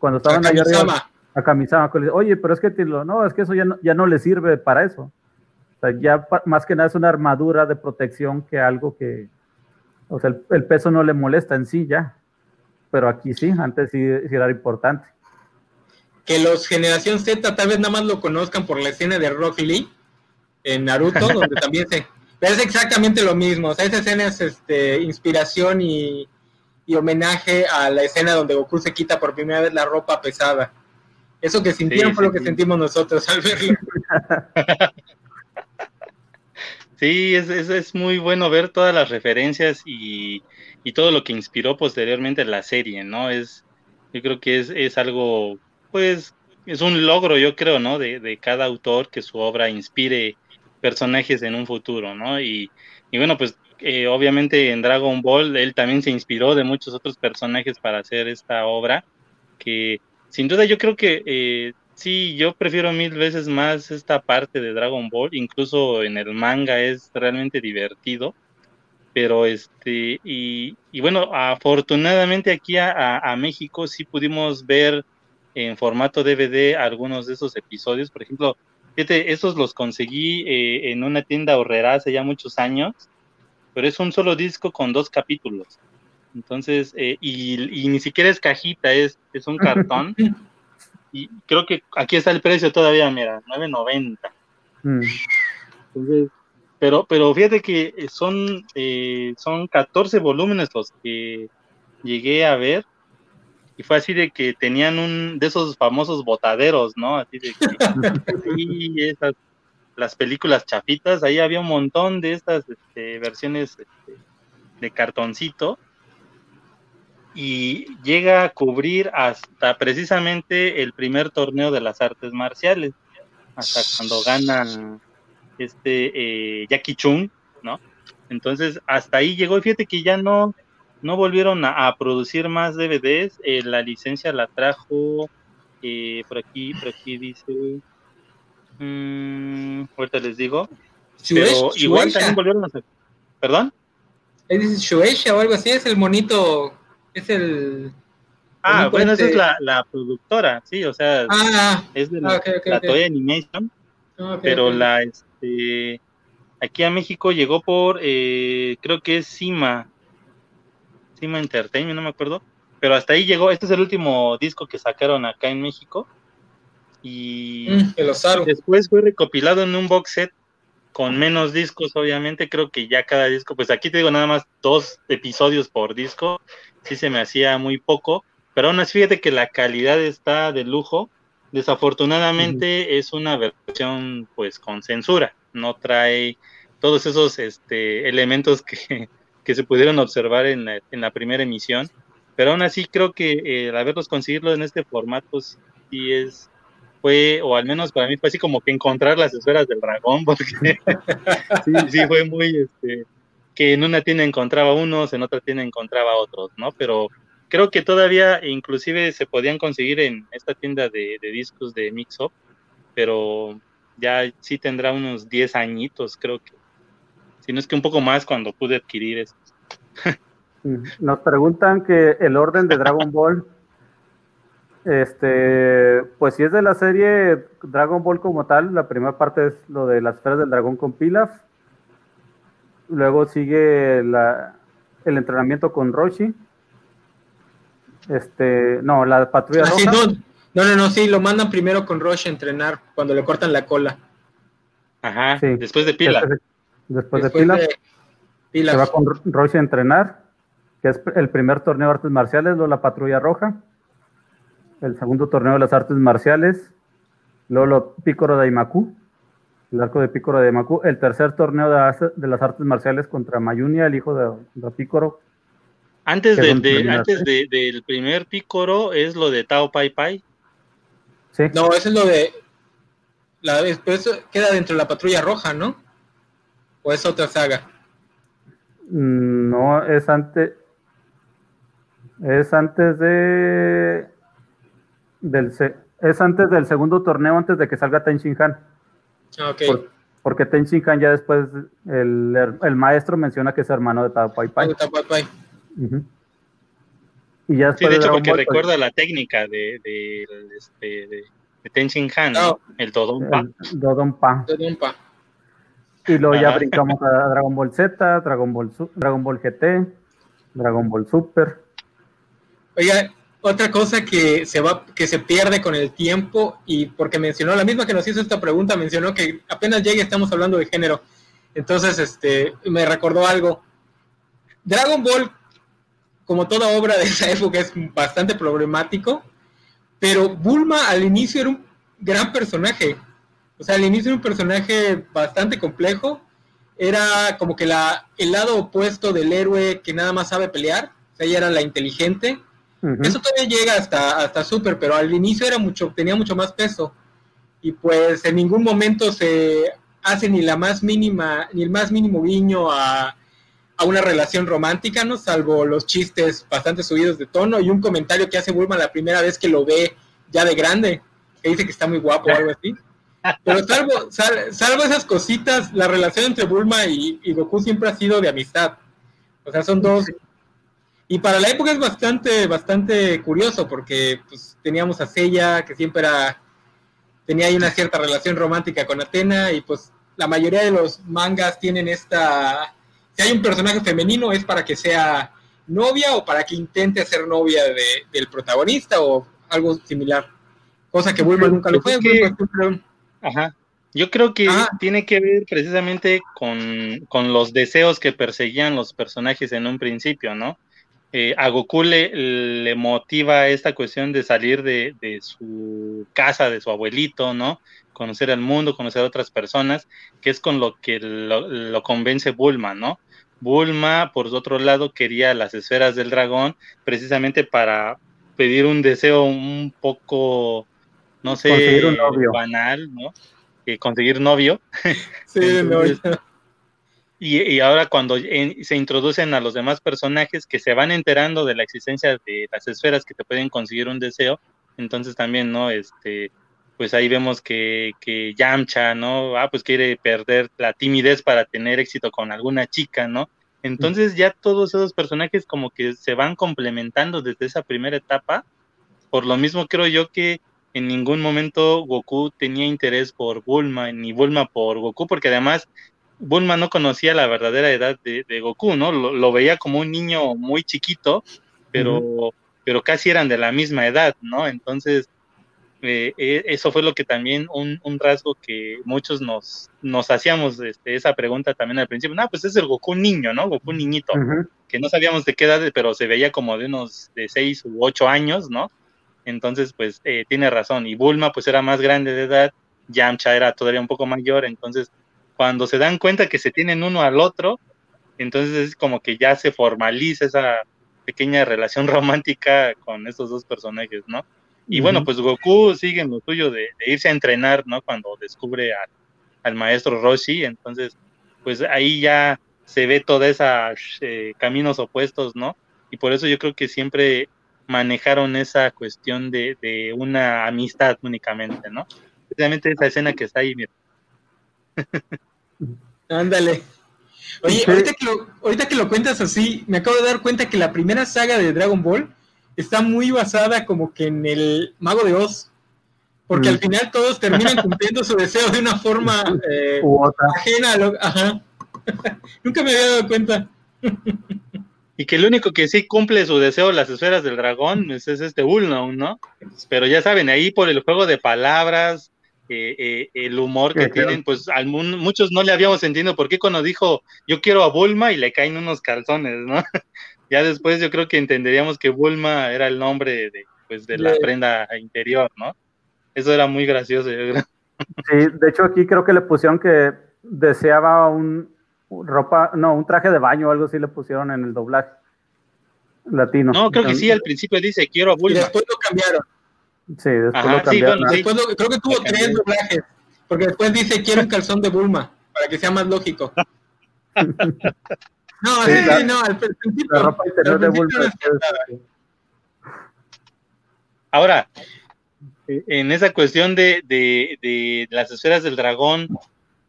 cuando estaban allá arriba a Kamisama, oye, pero es que no, es que eso ya no, ya no le sirve para eso. O sea, ya más que nada es una armadura de protección que algo que, o sea, el, peso no le molesta en sí ya, pero aquí sí, antes sí, era importante. Que los Generación Z tal vez nada más lo conozcan por la escena de Rock Lee en Naruto, donde también se... Pero es exactamente lo mismo, o sea, esa escena es este, inspiración y, y homenaje a la escena donde Goku se quita por primera vez la ropa pesada. Eso que sintieron fue lo que sentimos nosotros al verlo. Sí, es, es, muy bueno ver todas las referencias y, todo lo que inspiró posteriormente la serie, ¿no? Es, yo creo que es, es algo, pues, es un logro, yo creo, ¿no? De, de, cada autor que su obra inspire personajes en un futuro, ¿no? Y, y bueno, pues eh, obviamente en Dragon Ball él también se inspiró de muchos otros personajes para hacer esta obra, que sin duda yo creo que eh, sí, yo prefiero mil veces más esta parte de Dragon Ball, incluso en el manga es realmente divertido, pero este, y, bueno, afortunadamente aquí a, México sí pudimos ver en formato DVD algunos de esos episodios, por ejemplo, fíjate, esos los conseguí eh, en una tienda horrera hace ya muchos años, pero es un solo disco con dos capítulos. Entonces, eh, y, ni siquiera es cajita, es, es un cartón. y creo que aquí está el precio todavía, mira, 9.90. Mm. Entonces, pero, pero fíjate que son, eh, son 14 volúmenes los que llegué a ver. Y fue así de que tenían un de esos famosos botaderos, ¿no? Así de que y esas, las películas chapitas, ahí había un montón de estas este, versiones este, de cartoncito y llega a cubrir hasta precisamente el primer torneo de las artes marciales, hasta cuando gana este eh, Jackie Chung, ¿no? Entonces, hasta ahí llegó y fíjate que ya no, no volvieron a, producir más DVDs, eh, la licencia la trajo, eh, por aquí, por aquí dice, mmm, ahorita les digo, pero igual también volvieron a hacer, ¿perdón? dice Shueisha o algo así, es el monito es el... Ah, bueno, esa es la, la, productora, sí, o sea, ah, es de la, Toy Animation, pero la, este, Aquí a México llegó por, eh, creo que es Cima, Cima Entertainment, no me acuerdo, pero hasta ahí llegó. Este es el último disco que sacaron acá en México. Y mm, después fue recopilado en un box set con menos discos, obviamente. Creo que ya cada disco, pues aquí te digo nada más dos episodios por disco. Sí se me hacía muy poco, pero aún así fíjate que la calidad está de lujo. Desafortunadamente es una versión pues con censura, no trae todos esos este, elementos que, que se pudieron observar en la, en la primera emisión, pero aún así creo que eh, el haberlos conseguido en este formato sí es, fue, o al menos para mí fue así como que encontrar las esferas del dragón, porque sí, fue muy, este, que en una tienda encontraba unos, en otra tienda encontraba otros, ¿no? Pero creo que todavía inclusive se podían conseguir en esta tienda de, de discos de Mixup, pero ya sí tendrá unos 10 añitos, creo que si no es que un poco más cuando pude adquirir eso. Nos preguntan que el orden de Dragon Ball, este, pues si es de la serie Dragon Ball como tal, la primera parte es lo de las esferas del dragón con Pilaf, luego sigue la, el entrenamiento con Roshi, este, no, la patrulla ah, roja. no, no, no, sí, lo mandan primero con Roshi a entrenar cuando le cortan la cola. Ajá, después de Pilaf. Después, de Pila, se va con Roshi a entrenar, que es el primer torneo de artes marciales, luego la Patrulla Roja, el segundo torneo de las artes marciales, luego lo Pícoro de Imaku, el arco de Pícoro de Imaku, el tercer torneo de, las artes marciales contra Mayunia, el hijo de, de Pícoro. Antes, de, antes del primer Pícoro es lo de Tao Pai Pai. Sí. No, eso es lo de. La, después queda dentro de la patrulla roja, ¿no? ¿O es otra saga? Mm, no, es antes. Es antes de. Del, es antes del segundo torneo, antes de que salga Ten Shin Han. Ah, porque Ten Shin Han ya después, el, el, maestro menciona que es hermano de Tao Pai Pai. Y ya sí, de hecho, porque pues, recuerda la técnica de, de, este, de, de Ten Shin Han, ¿no? el Dodonpa. El Dodonpa. Dodonpa. Y luego ya brincamos a Dragon Ball Z, Dragon Ball, Dragon Ball GT, Dragon Ball Super. Oiga, otra cosa que se va, que se pierde con el tiempo, y porque mencionó, la misma que nos hizo esta pregunta, mencionó que apenas llegue estamos hablando de género. Entonces, este, me recordó algo. Dragon Ball, como toda obra de esa época, es bastante problemático, pero Bulma al inicio era un gran personaje o sea, al inicio era un personaje bastante complejo. Era como que la, el lado opuesto del héroe que nada más sabe pelear. O sea, ella era la inteligente. Eso todavía llega hasta, hasta Super, pero al inicio era mucho, tenía mucho más peso. Y pues en ningún momento se hace ni la más mínima, ni el más mínimo guiño a, a una relación romántica, ¿no? Salvo los chistes bastante subidos de tono y un comentario que hace Bulma la primera vez que lo ve ya de grande, que dice que está muy guapo o algo así. Pero salvo, salvo esas cositas, la relación entre Bulma y, Goku siempre ha sido de amistad. O sea, son dos. Y para la época es bastante, bastante curioso, porque pues, teníamos a Seiya, que siempre era, tenía ahí una cierta relación romántica con Atena, y pues la mayoría de los mangas tienen esta. Si hay un personaje femenino, es para que sea novia o para que intente ser novia del protagonista o algo similar. Cosa que Bulma nunca lo fue. Ajá. Yo creo que ah. tiene que ver precisamente con, los deseos que perseguían los personajes en un principio, ¿no? Eh, a Goku le, motiva esta cuestión de salir de, su casa, de su abuelito, ¿no? Conocer al mundo, conocer a otras personas, que es con lo que lo, lo convence Bulma, ¿no? Bulma, por otro lado, quería las esferas del dragón precisamente para pedir un deseo un poco no sé, banal, ¿no? conseguir novio. Sí, Y, ahora cuando se introducen a los demás personajes que se van enterando de la existencia de las esferas que te pueden conseguir un deseo, entonces también, ¿no? Este, pues ahí vemos que, que Yamcha, ¿no? Ah, pues quiere perder la timidez para tener éxito con alguna chica, ¿no? Entonces ya todos esos personajes como que se van complementando desde esa primera etapa. Por lo mismo creo yo que en ningún momento Goku tenía interés por Bulma, ni Bulma por Goku, porque además Bulma no conocía la verdadera edad de, Goku, ¿no? Lo, veía como un niño muy chiquito, pero, pero casi eran de la misma edad, ¿no? Entonces, eh, eh, eso fue lo que también un, rasgo que muchos nos, nos hacíamos este, esa pregunta también al principio. No, pues es el Goku niño, ¿no? Goku niñito, que no sabíamos de qué edad, pero se veía como de unos de seis u ocho años, ¿no? Entonces, pues eh, tiene razón. Y Bulma, pues era más grande de edad, Yamcha era todavía un poco mayor, entonces cuando se dan cuenta que se tienen uno al otro, entonces es como que ya se formaliza esa pequeña relación romántica con estos dos personajes, ¿no? Y bueno, pues Goku sigue en lo suyo de, irse a entrenar, ¿no? Cuando descubre al, maestro Roshi, entonces, pues ahí ya se ve toda esa eh, caminos opuestos, ¿no? Y por eso yo creo que siempre manejaron esa cuestión de, de una amistad únicamente, ¿no? Especialmente esa escena que está ahí, mira. Ándale. Oye, ahorita que, lo, ahorita que lo cuentas así, me acabo de dar cuenta que la primera saga de Dragon Ball está muy basada como que en el Mago de Oz, porque al mm. final todos terminan cumpliendo su deseo de una forma eh, ajena a lo... Ajá. Nunca me había dado cuenta. y que el único que sí cumple su deseo las esferas del dragón es, este Ulno, ¿no? Pero ya saben, ahí por el juego de palabras, eh, eh, el humor que tienen, pues a muchos no le habíamos entendido por qué cuando dijo yo quiero a Bulma y le caen unos calzones, ¿no? ya después yo creo que entenderíamos que Bulma era el nombre de, pues, de la prenda interior, ¿no? Eso era muy gracioso, yo creo. Sí, de hecho aquí creo que le pusieron que deseaba un ropa, no, un traje de baño o algo así le pusieron en el doblaje latino. No, creo que sí, al principio dice quiero a Bulma. Y después lo cambiaron. Sí, después lo cambiaron. Sí, creo que tuvo tres doblajes, porque después dice quiero un calzón de Bulma, para que sea más lógico. No, sí, no, al principio. La ropa interior de Bulma. Ahora, en esa cuestión de, de, de, las esferas del dragón,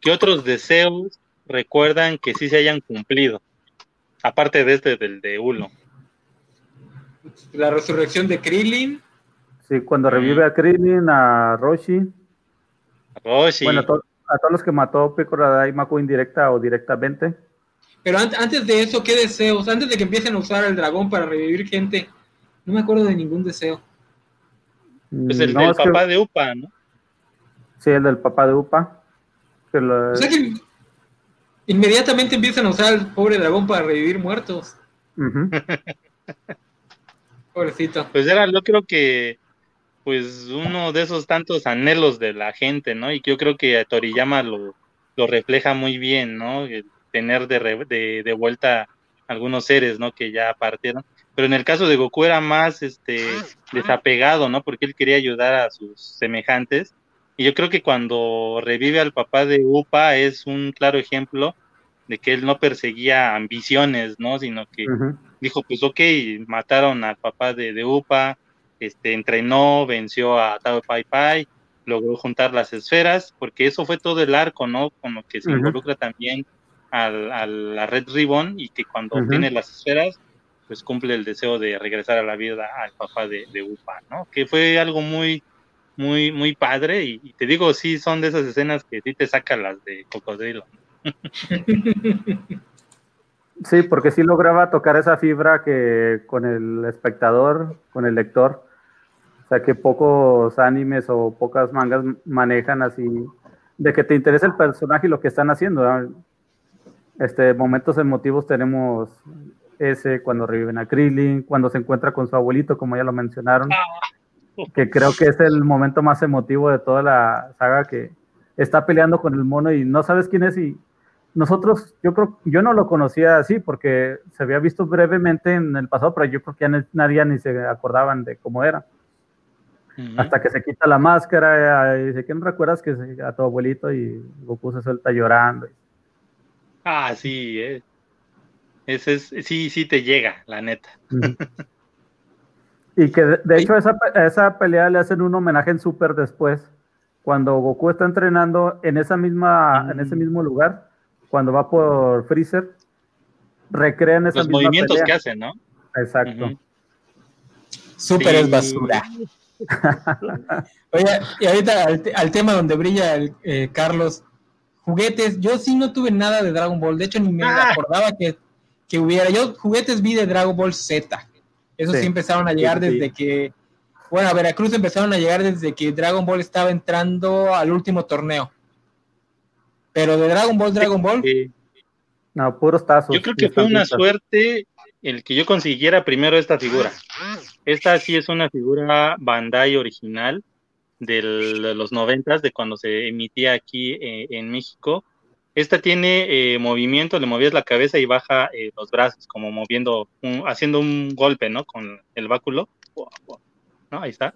¿qué otros deseos recuerdan que sí se hayan cumplido? Aparte de este, del de Ulo. La resurrección de Krillin. Sí, cuando revive a Krillin, a Roshi. A Roshi. Bueno, a, todos los que mató Piccolo y Maku indirecta o directamente. Pero antes de eso, ¿qué deseos? Antes de que empiecen a usar el dragón para revivir gente, no me acuerdo de ningún deseo. Pues el del papá de Upa, ¿no? Sí, el del papá de Upa. O sea que inmediatamente empiezan a usar el pobre dragón para revivir muertos. Pobrecito. Pues era, yo creo que, pues uno de esos tantos anhelos de la gente, ¿no? Y yo creo que Toriyama lo, lo refleja muy bien, ¿no? tener de, de, vuelta algunos seres, ¿no? Que ya partieron. Pero en el caso de Goku era más este, desapegado, ¿no? Porque él quería ayudar a sus semejantes. Y yo creo que cuando revive al papá de Upa es un claro ejemplo de que él no perseguía ambiciones, ¿no? Sino que dijo, pues ok, mataron al papá de, de, Upa, este, entrenó, venció a Tao Pai Pai, logró juntar las esferas, porque eso fue todo el arco, ¿no? Con lo que se involucra también a la Red Ribbon y que cuando obtiene las esferas, pues cumple el deseo de regresar a la vida al papá de, de Upa, ¿no? Que fue algo muy, muy, muy padre y, te digo, sí, son de esas escenas que sí te sacan las de cocodrilo. Sí, porque sí lograba tocar esa fibra que con el espectador, con el lector, o sea que pocos animes o pocas mangas manejan así, de que te interesa el personaje y lo que están haciendo este, momentos emotivos tenemos ese cuando reviven a Krillin, cuando se encuentra con su abuelito, como ya lo mencionaron, ah. que creo que es el momento más emotivo de toda la saga que está peleando con el mono y no sabes quién es y nosotros, yo creo, yo no lo conocía así porque se había visto brevemente en el pasado, pero yo creo que ya nadie ni se acordaban de cómo era. Hasta que se quita la máscara y dice, ¿quién recuerdas que a tu abuelito y Goku se suelta llorando? Ah, sí, eh. Ese es, sí, sí te llega, la neta. y que de, hecho esa, esa, pelea le hacen un homenaje en Super después, cuando Goku está entrenando en esa misma, en ese mm. mismo lugar, cuando va por Freezer, recrean esa Los movimientos que hacen, ¿no? Exacto. Super es basura. Oye, y ahorita al, tema donde brilla el, eh, Carlos, juguetes, yo sí no tuve nada de Dragon Ball, de hecho ni me ah. acordaba que, hubiera. Yo juguetes vi de Dragon Ball Z. Esos sí, empezaron a llegar desde que, bueno, a Veracruz empezaron a llegar desde que Dragon Ball estaba entrando al último torneo. Pero de Dragon Ball, Dragon Ball. No, puros tazos. Yo creo que fue una suerte el que yo consiguiera primero esta figura. Esta sí es una figura Bandai original de los noventas, de cuando se emitía aquí eh, en México. Esta tiene eh, movimiento, le movías la cabeza y baja eh, los brazos, como moviendo, haciendo un golpe, ¿no? Con el báculo. ¿No? Ahí está.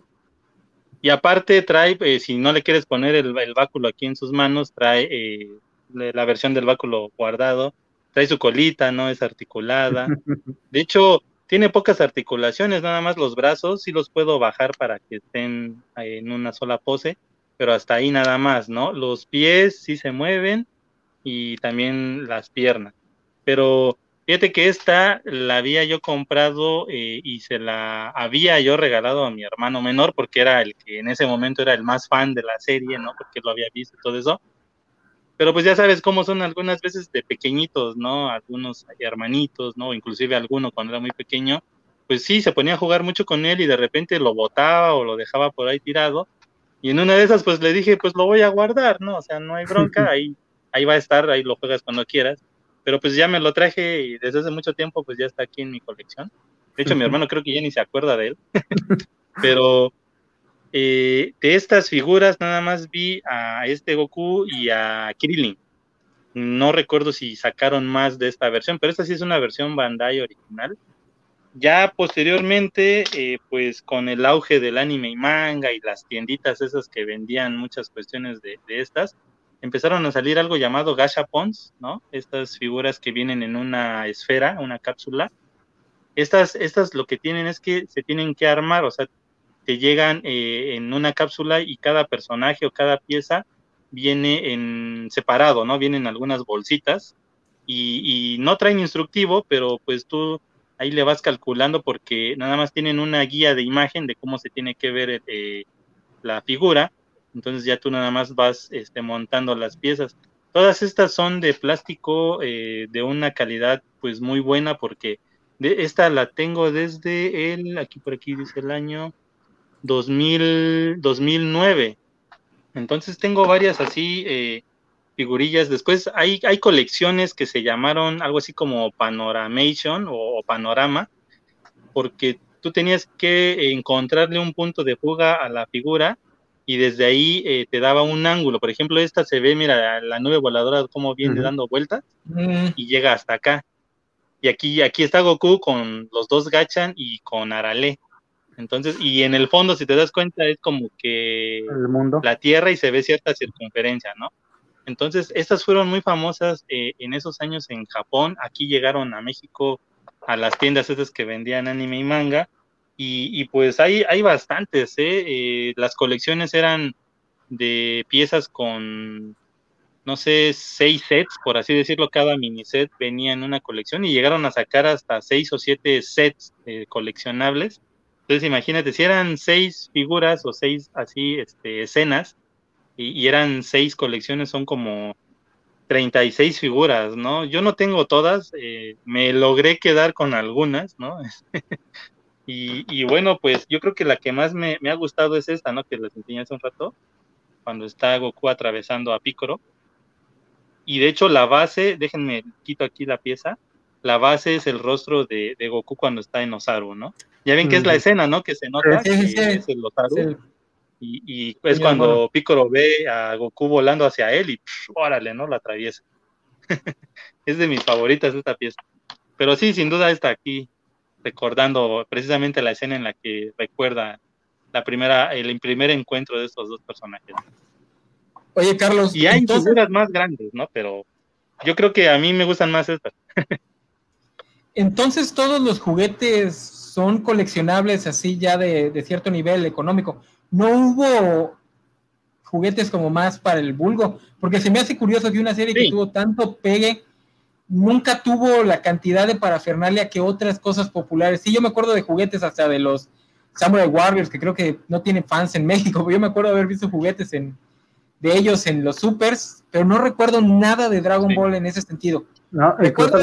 Y aparte trae, si no le quieres poner el, báculo aquí en sus manos, trae la versión del báculo guardado, trae su colita, ¿no? Es articulada. De hecho, tiene pocas articulaciones, nada más los brazos, sí los puedo bajar para que estén en una sola pose, pero hasta ahí nada más, ¿no? Los pies sí se mueven y también las piernas. Pero fíjate que esta la había yo comprado eh, y se la había yo regalado a mi hermano menor porque era el que en ese momento era el más fan de la serie, ¿no? Porque lo había visto y todo eso pero pues ya sabes cómo son algunas veces de pequeñitos, ¿no? Algunos hermanitos, ¿no? Inclusive alguno cuando era muy pequeño, pues sí, se ponía a jugar mucho con él y de repente lo botaba o lo dejaba por ahí tirado. Y en una de esas, pues le dije, pues lo voy a guardar, ¿no? O sea, no hay bronca, ahí, ahí va a estar, ahí lo juegas cuando quieras. Pero pues ya me lo traje y desde hace mucho tiempo, pues ya está aquí en mi colección. De hecho, mi hermano creo que ya ni se acuerda de él. Pero eh, de estas figuras nada más vi a este Goku y a Krillin. No recuerdo si sacaron más de esta versión, pero esta sí es una versión Bandai original. Ya posteriormente, eh, pues con el auge del anime y manga y las tienditas esas que vendían muchas cuestiones de, estas, empezaron a salir algo llamado gashapons, ¿no? Estas figuras que vienen en una esfera, una cápsula. Estas, estas lo que tienen es que se tienen que armar, o sea, te llegan eh, en una cápsula y cada personaje o cada pieza viene en separado, ¿no? Vienen algunas bolsitas y, no traen instructivo, pero pues tú ahí le vas calculando porque nada más tienen una guía de imagen de cómo se tiene que ver eh, la figura, entonces ya tú nada más vas este, montando las piezas. Todas estas son de plástico eh, de una calidad pues muy buena porque de, esta la tengo desde el, aquí por aquí dice el año, 2000, 2009. Entonces tengo varias así eh, figurillas. Después hay, hay colecciones que se llamaron algo así como Panoramation o, Panorama, porque tú tenías que encontrarle un punto de fuga a la figura y desde ahí eh, te daba un ángulo. Por ejemplo, esta se ve, mira, la nube voladora como viene dando vueltas mm. y llega hasta acá. Y aquí, aquí está Goku con los dos Gachan y con Arale. Entonces, y en el fondo, si te das cuenta, es como que la Tierra y se ve cierta circunferencia, ¿no? Entonces, estas fueron muy famosas eh, en esos años en Japón. Aquí llegaron a México a las tiendas esas que vendían anime y manga. Y, pues hay, hay bastantes, ¿eh? ¿eh? Las colecciones eran de piezas con, no sé, seis sets, por así decirlo, cada mini set venía en una colección y llegaron a sacar hasta seis o siete sets eh, coleccionables entonces imagínate, si eran seis figuras o seis así este, escenas y, eran seis colecciones, son como 36 figuras, ¿no? Yo no tengo todas, eh, me logré quedar con algunas, ¿no? y, bueno, pues yo creo que la que más me, ha gustado es esta, ¿no? Que les enseñé hace un rato, cuando está Goku atravesando a Picoro. Y de hecho la base, déjenme quito aquí la pieza, la base es el rostro de, de Goku cuando está en Osaru, ¿no? Ya ven que es la escena, ¿no? Que se nota que es el Otaru. Y, y, es cuando Piccolo ve a Goku volando hacia él y órale, ¿no? La atraviesa. es de mis favoritas esta pieza. Pero sí, sin duda está aquí recordando precisamente la escena en la que recuerda la primera, el primer encuentro de estos dos personajes. Oye, Carlos. Y hay figuras más grandes, ¿no? Pero yo creo que a mí me gustan más estas. entonces todos los juguetes son coleccionables así ya de, cierto nivel económico. No hubo juguetes como más para el vulgo, porque se me hace curioso que una serie que tuvo tanto pegue nunca tuvo la cantidad de parafernalia que otras cosas populares. Sí, yo me acuerdo de juguetes hasta de los Samurai Warriors, que creo que no tienen fans en México, pero yo me acuerdo de haber visto juguetes en, de ellos en los supers, pero no recuerdo nada de Dragon Ball en ese sentido. No, incluso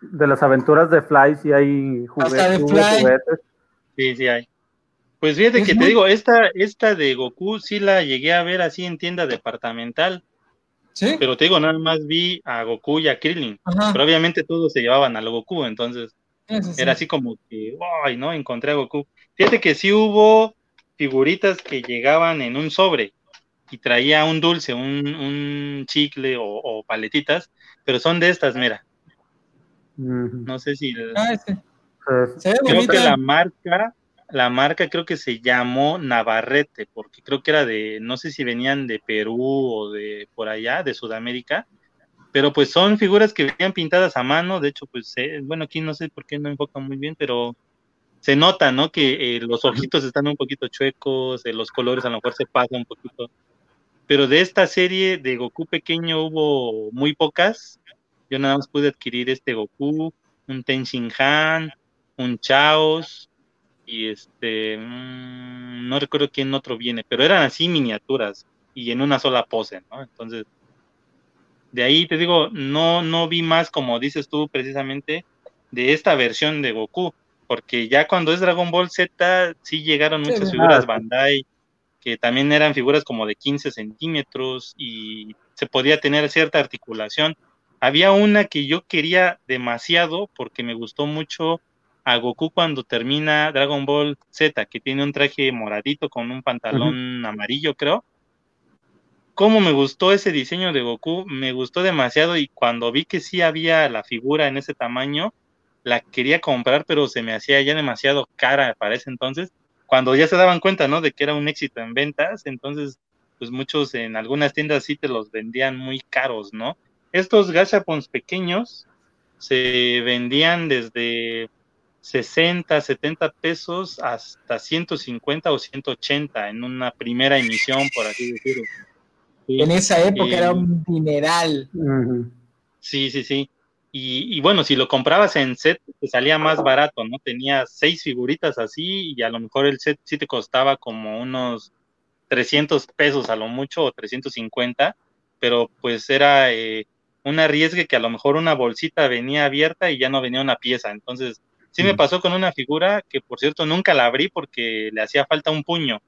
de, las aventuras de Fly sí hay juguetes. juguetes. Sí, sí hay. Pues fíjate que te digo, esta, esta de Goku sí la llegué a ver así en tienda departamental. ¿Sí? Pero te digo, nada más vi a Goku y a Krillin. Pero obviamente todos se llevaban al Goku, entonces era así como que, ¡ay, no! Encontré a Goku. Fíjate que sí hubo figuritas que llegaban en un sobre y traía un dulce, un, chicle o, paletitas, pero son de estas, mira. No sé si... Ah, creo que la marca, la marca creo que se llamó Navarrete, porque creo que era de, no sé si venían de Perú o de por allá, de Sudamérica, pero pues son figuras que venían pintadas a mano, de hecho, pues, eh, bueno, aquí no sé por qué no enfocan muy bien, pero se nota, ¿no? Que eh, los ojitos están un poquito chuecos, eh, los colores a lo mejor se pasan un poquito pero de esta serie de Goku pequeño hubo muy pocas. Yo nada más pude adquirir este Goku, un Tenshin Han, un Chaos y este mm, no recuerdo quién otro viene, pero eran así miniaturas y en una sola pose, ¿no? Entonces de ahí te digo, no no vi más como dices tú precisamente de esta versión de Goku, porque ya cuando es Dragon Ball Z sí llegaron muchas figuras Bandai que también eran figuras como de 15 centímetros y se podía tener cierta articulación. Había una que yo quería demasiado porque me gustó mucho a Goku cuando termina Dragon Ball Z, que tiene un traje moradito con un pantalón amarillo, creo. Cómo me gustó ese diseño de Goku, me gustó demasiado y cuando vi que sí había la figura en ese tamaño, la quería comprar, pero se me hacía ya demasiado cara para ese entonces cuando ya se daban cuenta, ¿no? De que era un éxito en ventas, entonces, pues muchos en algunas tiendas sí te los vendían muy caros, ¿no? Estos gachapons pequeños se vendían desde 60, 70 pesos hasta 150 o 180 en una primera emisión, por así decirlo. en esa época era un dineral. Sí, sí, sí. Y, bueno, si lo comprabas en set, te salía más barato, ¿no? Tenía seis figuritas así y a lo mejor el set sí te costaba como unos 300 pesos a lo mucho o 350, pero pues era eh, un arriesgue que a lo mejor una bolsita venía abierta y ya no venía una pieza. Entonces, sí me pasó con una figura que por cierto nunca la abrí porque le hacía falta un puño.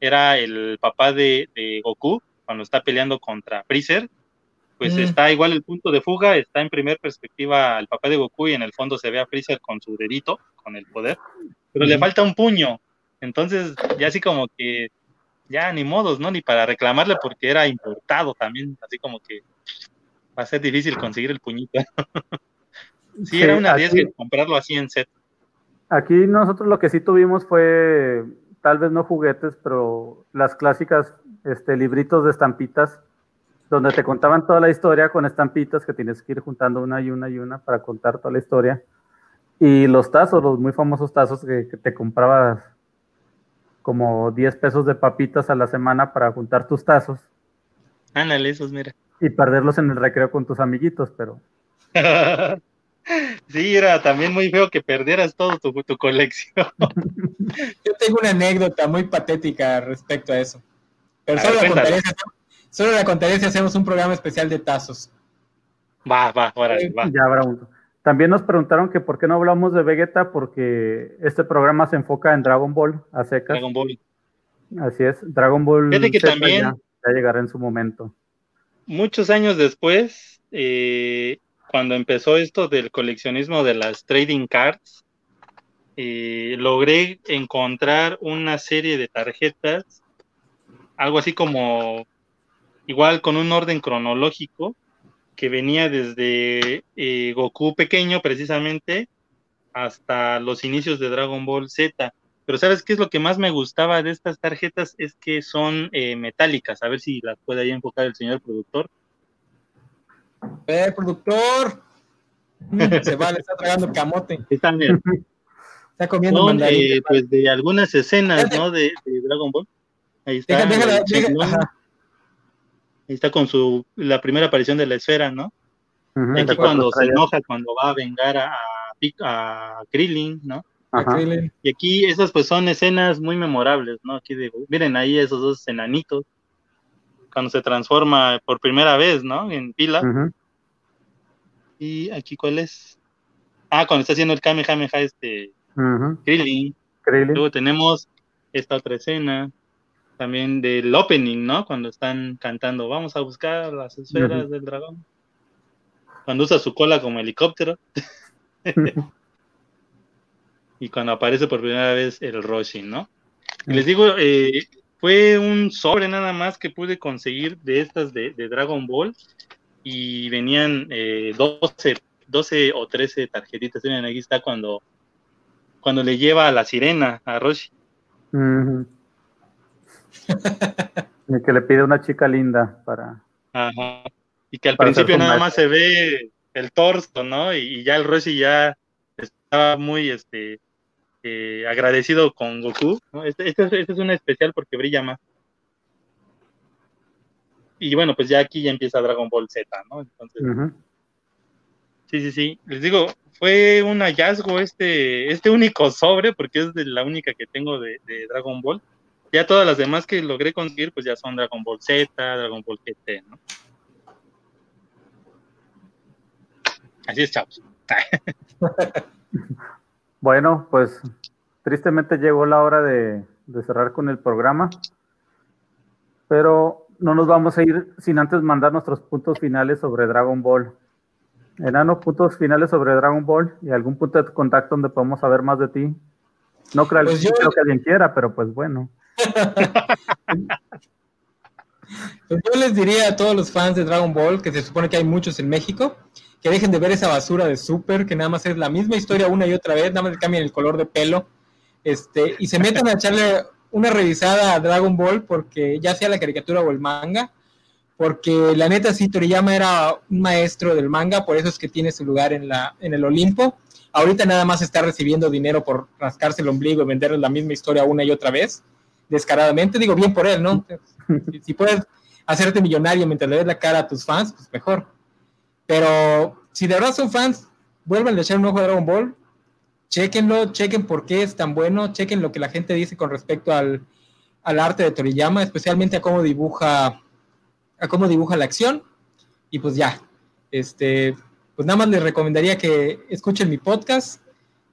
Era el papá de, de Goku cuando está peleando contra Freezer pues mm. está igual el punto de fuga, está en primer perspectiva el papá de Goku y en el fondo se ve a Freezer con su dedito, con el poder, pero le falta un puño. Entonces, ya así como que, ya ni modos, ¿no? Ni para reclamarle porque era importado también, así como que va a ser difícil conseguir el puñito. sí, era una riesgo comprarlo así en set. Aquí nosotros lo que sí tuvimos fue, tal vez no juguetes, pero las clásicas este, libritos de estampitas donde te contaban toda la historia con estampitas que tienes que ir juntando una y una y una para contar toda la historia. Y los tazos, los muy famosos tazos que, te comprabas como 10 pesos de papitas a la semana para juntar tus tazos. Ándale, esos, mira. Y perderlos en el recreo con tus amiguitos, pero. sí, era también muy feo que perdieras todo tu, tu colección. Yo tengo una anécdota muy patética respecto a eso. Pero solo la contaré, Solo la contaré si hacemos un programa especial de tazos. Va, va, ahora va. Ya habrá uno. También nos preguntaron que por qué no hablamos de Vegeta, porque este programa se enfoca en Dragon Ball a secas. Dragon Ball. Así es, Dragon Ball que también, ya, llegará en su momento. Muchos años después, eh, cuando empezó esto del coleccionismo de las trading cards, eh, logré encontrar una serie de tarjetas, algo así como igual con un orden cronológico que venía desde eh, Goku pequeño precisamente hasta los inicios de Dragon Ball Z. Pero ¿sabes qué es lo que más me gustaba de estas tarjetas? Es que son eh, metálicas. A ver si las puede ahí enfocar el señor productor. ¡Eh, productor! Se va, le está tragando camote. Está, está comiendo son, eh, pues de algunas escenas, ¿no? De, Dragon Ball. Ahí está está con su la primera aparición de la esfera, ¿no? aquí cuando se enoja, cuando va a vengar a, a, Krillin, ¿no? Y aquí esas pues son escenas muy memorables, ¿no? Aquí de, miren ahí esos dos enanitos. cuando se transforma por primera vez, ¿no? En pila. Y aquí, ¿cuál es? Ah, cuando está haciendo el Kamehameha este Krillin. Luego tenemos esta otra escena también del opening, ¿no? Cuando están cantando, vamos a buscar las esferas del dragón. Cuando usa su cola como helicóptero. y cuando aparece por primera vez el Roshin, ¿no? Y les digo, eh, fue un sobre nada más que pude conseguir de estas de, Dragon Ball y venían 12, eh, 12 o 13 tarjetitas. Miren, aquí está cuando, cuando le lleva a la sirena a Roshi. y que le pide una chica linda para. Ajá. Y que al principio nada más se ve el torso, ¿no? Y, ya el Roshi ya estaba muy este eh, agradecido con Goku. Este, este, este, es una especial porque brilla más. Y bueno, pues ya aquí ya empieza Dragon Ball Z, ¿no? Entonces. Sí, sí, sí. Les digo, fue un hallazgo este, este único sobre, porque es de la única que tengo de, de Dragon Ball. Ya todas las demás que logré conseguir, pues ya son Dragon Ball Z, Dragon Ball GT, ¿no? Así es, chavos. bueno, pues tristemente llegó la hora de, cerrar con el programa, pero no nos vamos a ir sin antes mandar nuestros puntos finales sobre Dragon Ball. Enano, puntos finales sobre Dragon Ball y algún punto de contacto donde podamos saber más de ti. No creo, pues creo que alguien quiera, pero pues bueno. pues yo les diría a todos los fans de Dragon Ball, que se supone que hay muchos en México, que dejen de ver esa basura de Super, que nada más es la misma historia una y otra vez, nada más cambian el color de pelo, este, y se metan a echarle una revisada a Dragon Ball, porque ya sea la caricatura o el manga, porque la neta sí, Toriyama era un maestro del manga, por eso es que tiene su lugar en, la, en el Olimpo. Ahorita nada más está recibiendo dinero por rascarse el ombligo y venderles la misma historia una y otra vez, descaradamente. Digo, bien por él, ¿no? si puedes hacerte millonario mientras le des la cara a tus fans, pues mejor. Pero si de verdad son fans, vuelvan a echar un ojo a Dragon Ball, chequenlo, chequen por qué es tan bueno, chequen lo que la gente dice con respecto al, arte de Toriyama, especialmente a cómo dibuja, a cómo dibuja la acción. Y pues ya, este, pues nada más les recomendaría que escuchen mi podcast.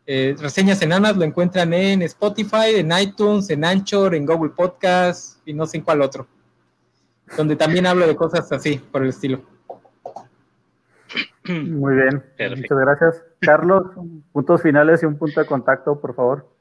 Eh, Reseñas Enanas lo encuentran en Spotify, en iTunes, en Anchor, en Google Podcast y no sé en cuál otro. Donde también hablo de cosas así, por el estilo. Muy bien, muchas gracias. Carlos, puntos finales y un punto de contacto, por favor.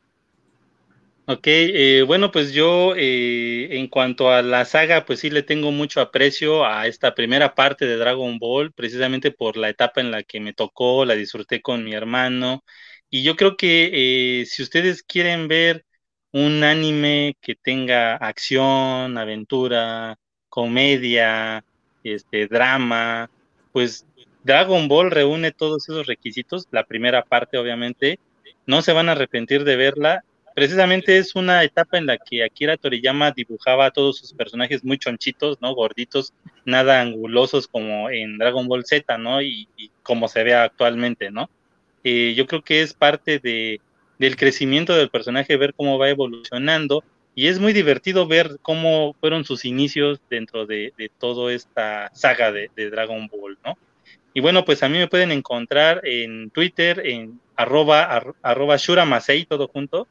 Ok, eh, bueno, pues yo eh, en cuanto a la saga, pues sí le tengo mucho aprecio a esta primera parte de Dragon Ball, precisamente por la etapa en la que me tocó, la disfruté con mi hermano. Y yo creo que eh, si ustedes quieren ver un anime que tenga acción, aventura, comedia, este, drama, pues Dragon Ball reúne todos esos requisitos, la primera parte obviamente, no se van a arrepentir de verla. Precisamente es una etapa en la que Akira Toriyama dibujaba a todos sus personajes muy chonchitos, ¿no? Gorditos, nada angulosos como en Dragon Ball Z, ¿no? Y, como se ve actualmente, ¿no? Eh, yo creo que es parte de, del crecimiento del personaje, ver cómo va evolucionando. Y es muy divertido ver cómo fueron sus inicios dentro de, de toda esta saga de, de Dragon Ball, ¿no? Y bueno, pues a mí me pueden encontrar en Twitter, en arroba, arroba shuramasei, todo junto.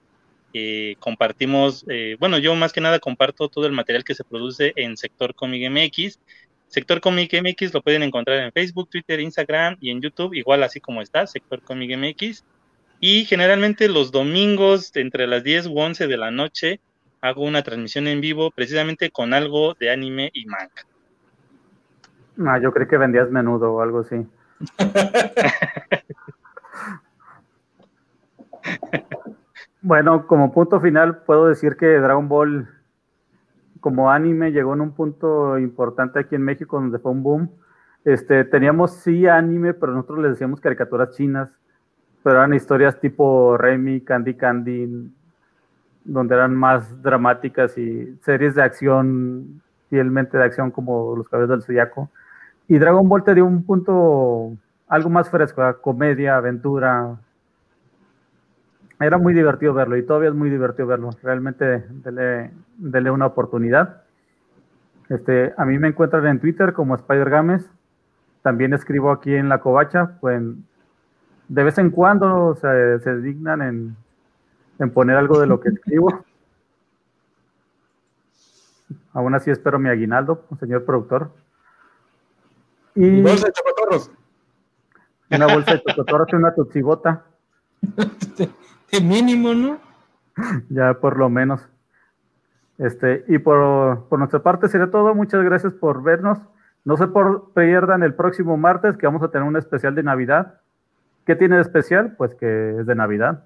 Eh, compartimos, eh, bueno, yo más que nada comparto todo el material que se produce en Sector Comic MX. Sector Comic MX lo pueden encontrar en Facebook, Twitter, Instagram y en YouTube, igual así como está, Sector Comic MX. Y generalmente los domingos, entre las 10 u 11 de la noche, hago una transmisión en vivo precisamente con algo de anime y manga. Ah, yo creí que vendías menudo o algo así. bueno, como punto final, puedo decir que Dragon Ball como anime llegó en un punto importante aquí en México donde fue un boom. Este, teníamos sí anime, pero nosotros les decíamos caricaturas chinas, pero eran historias tipo Remy, Candy Candy, donde eran más dramáticas y series de acción, fielmente de acción como Los Cabellos del Zodiaco. Y Dragon Ball te dio un punto algo más fresco, comedia, aventura. Era muy divertido verlo y todavía es muy divertido verlo. Realmente dele, una oportunidad. Este, a mí me encuentran en Twitter como Spider Games. También escribo aquí en La Covacha. Pues de vez en cuando se dignan en, en poner algo de lo que escribo. Aún así espero mi aguinaldo, señor productor. Y bolsa de chocotorros. Una bolsa de chocotorros y una tuxigota. De mínimo, ¿no? Ya por lo menos. Este, y por, por nuestra parte sería todo. Muchas gracias por vernos. No se por, pierdan el próximo martes que vamos a tener un especial de Navidad. ¿Qué tiene de especial? Pues que es de Navidad.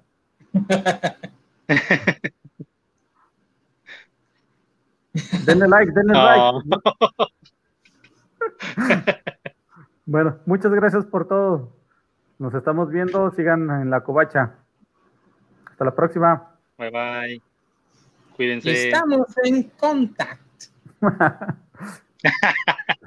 denle like, denle like. bueno, muchas gracias por todo. Nos estamos viendo. Sigan en la covacha. Hasta la próxima. Bye bye. Cuídense. Estamos en contacto.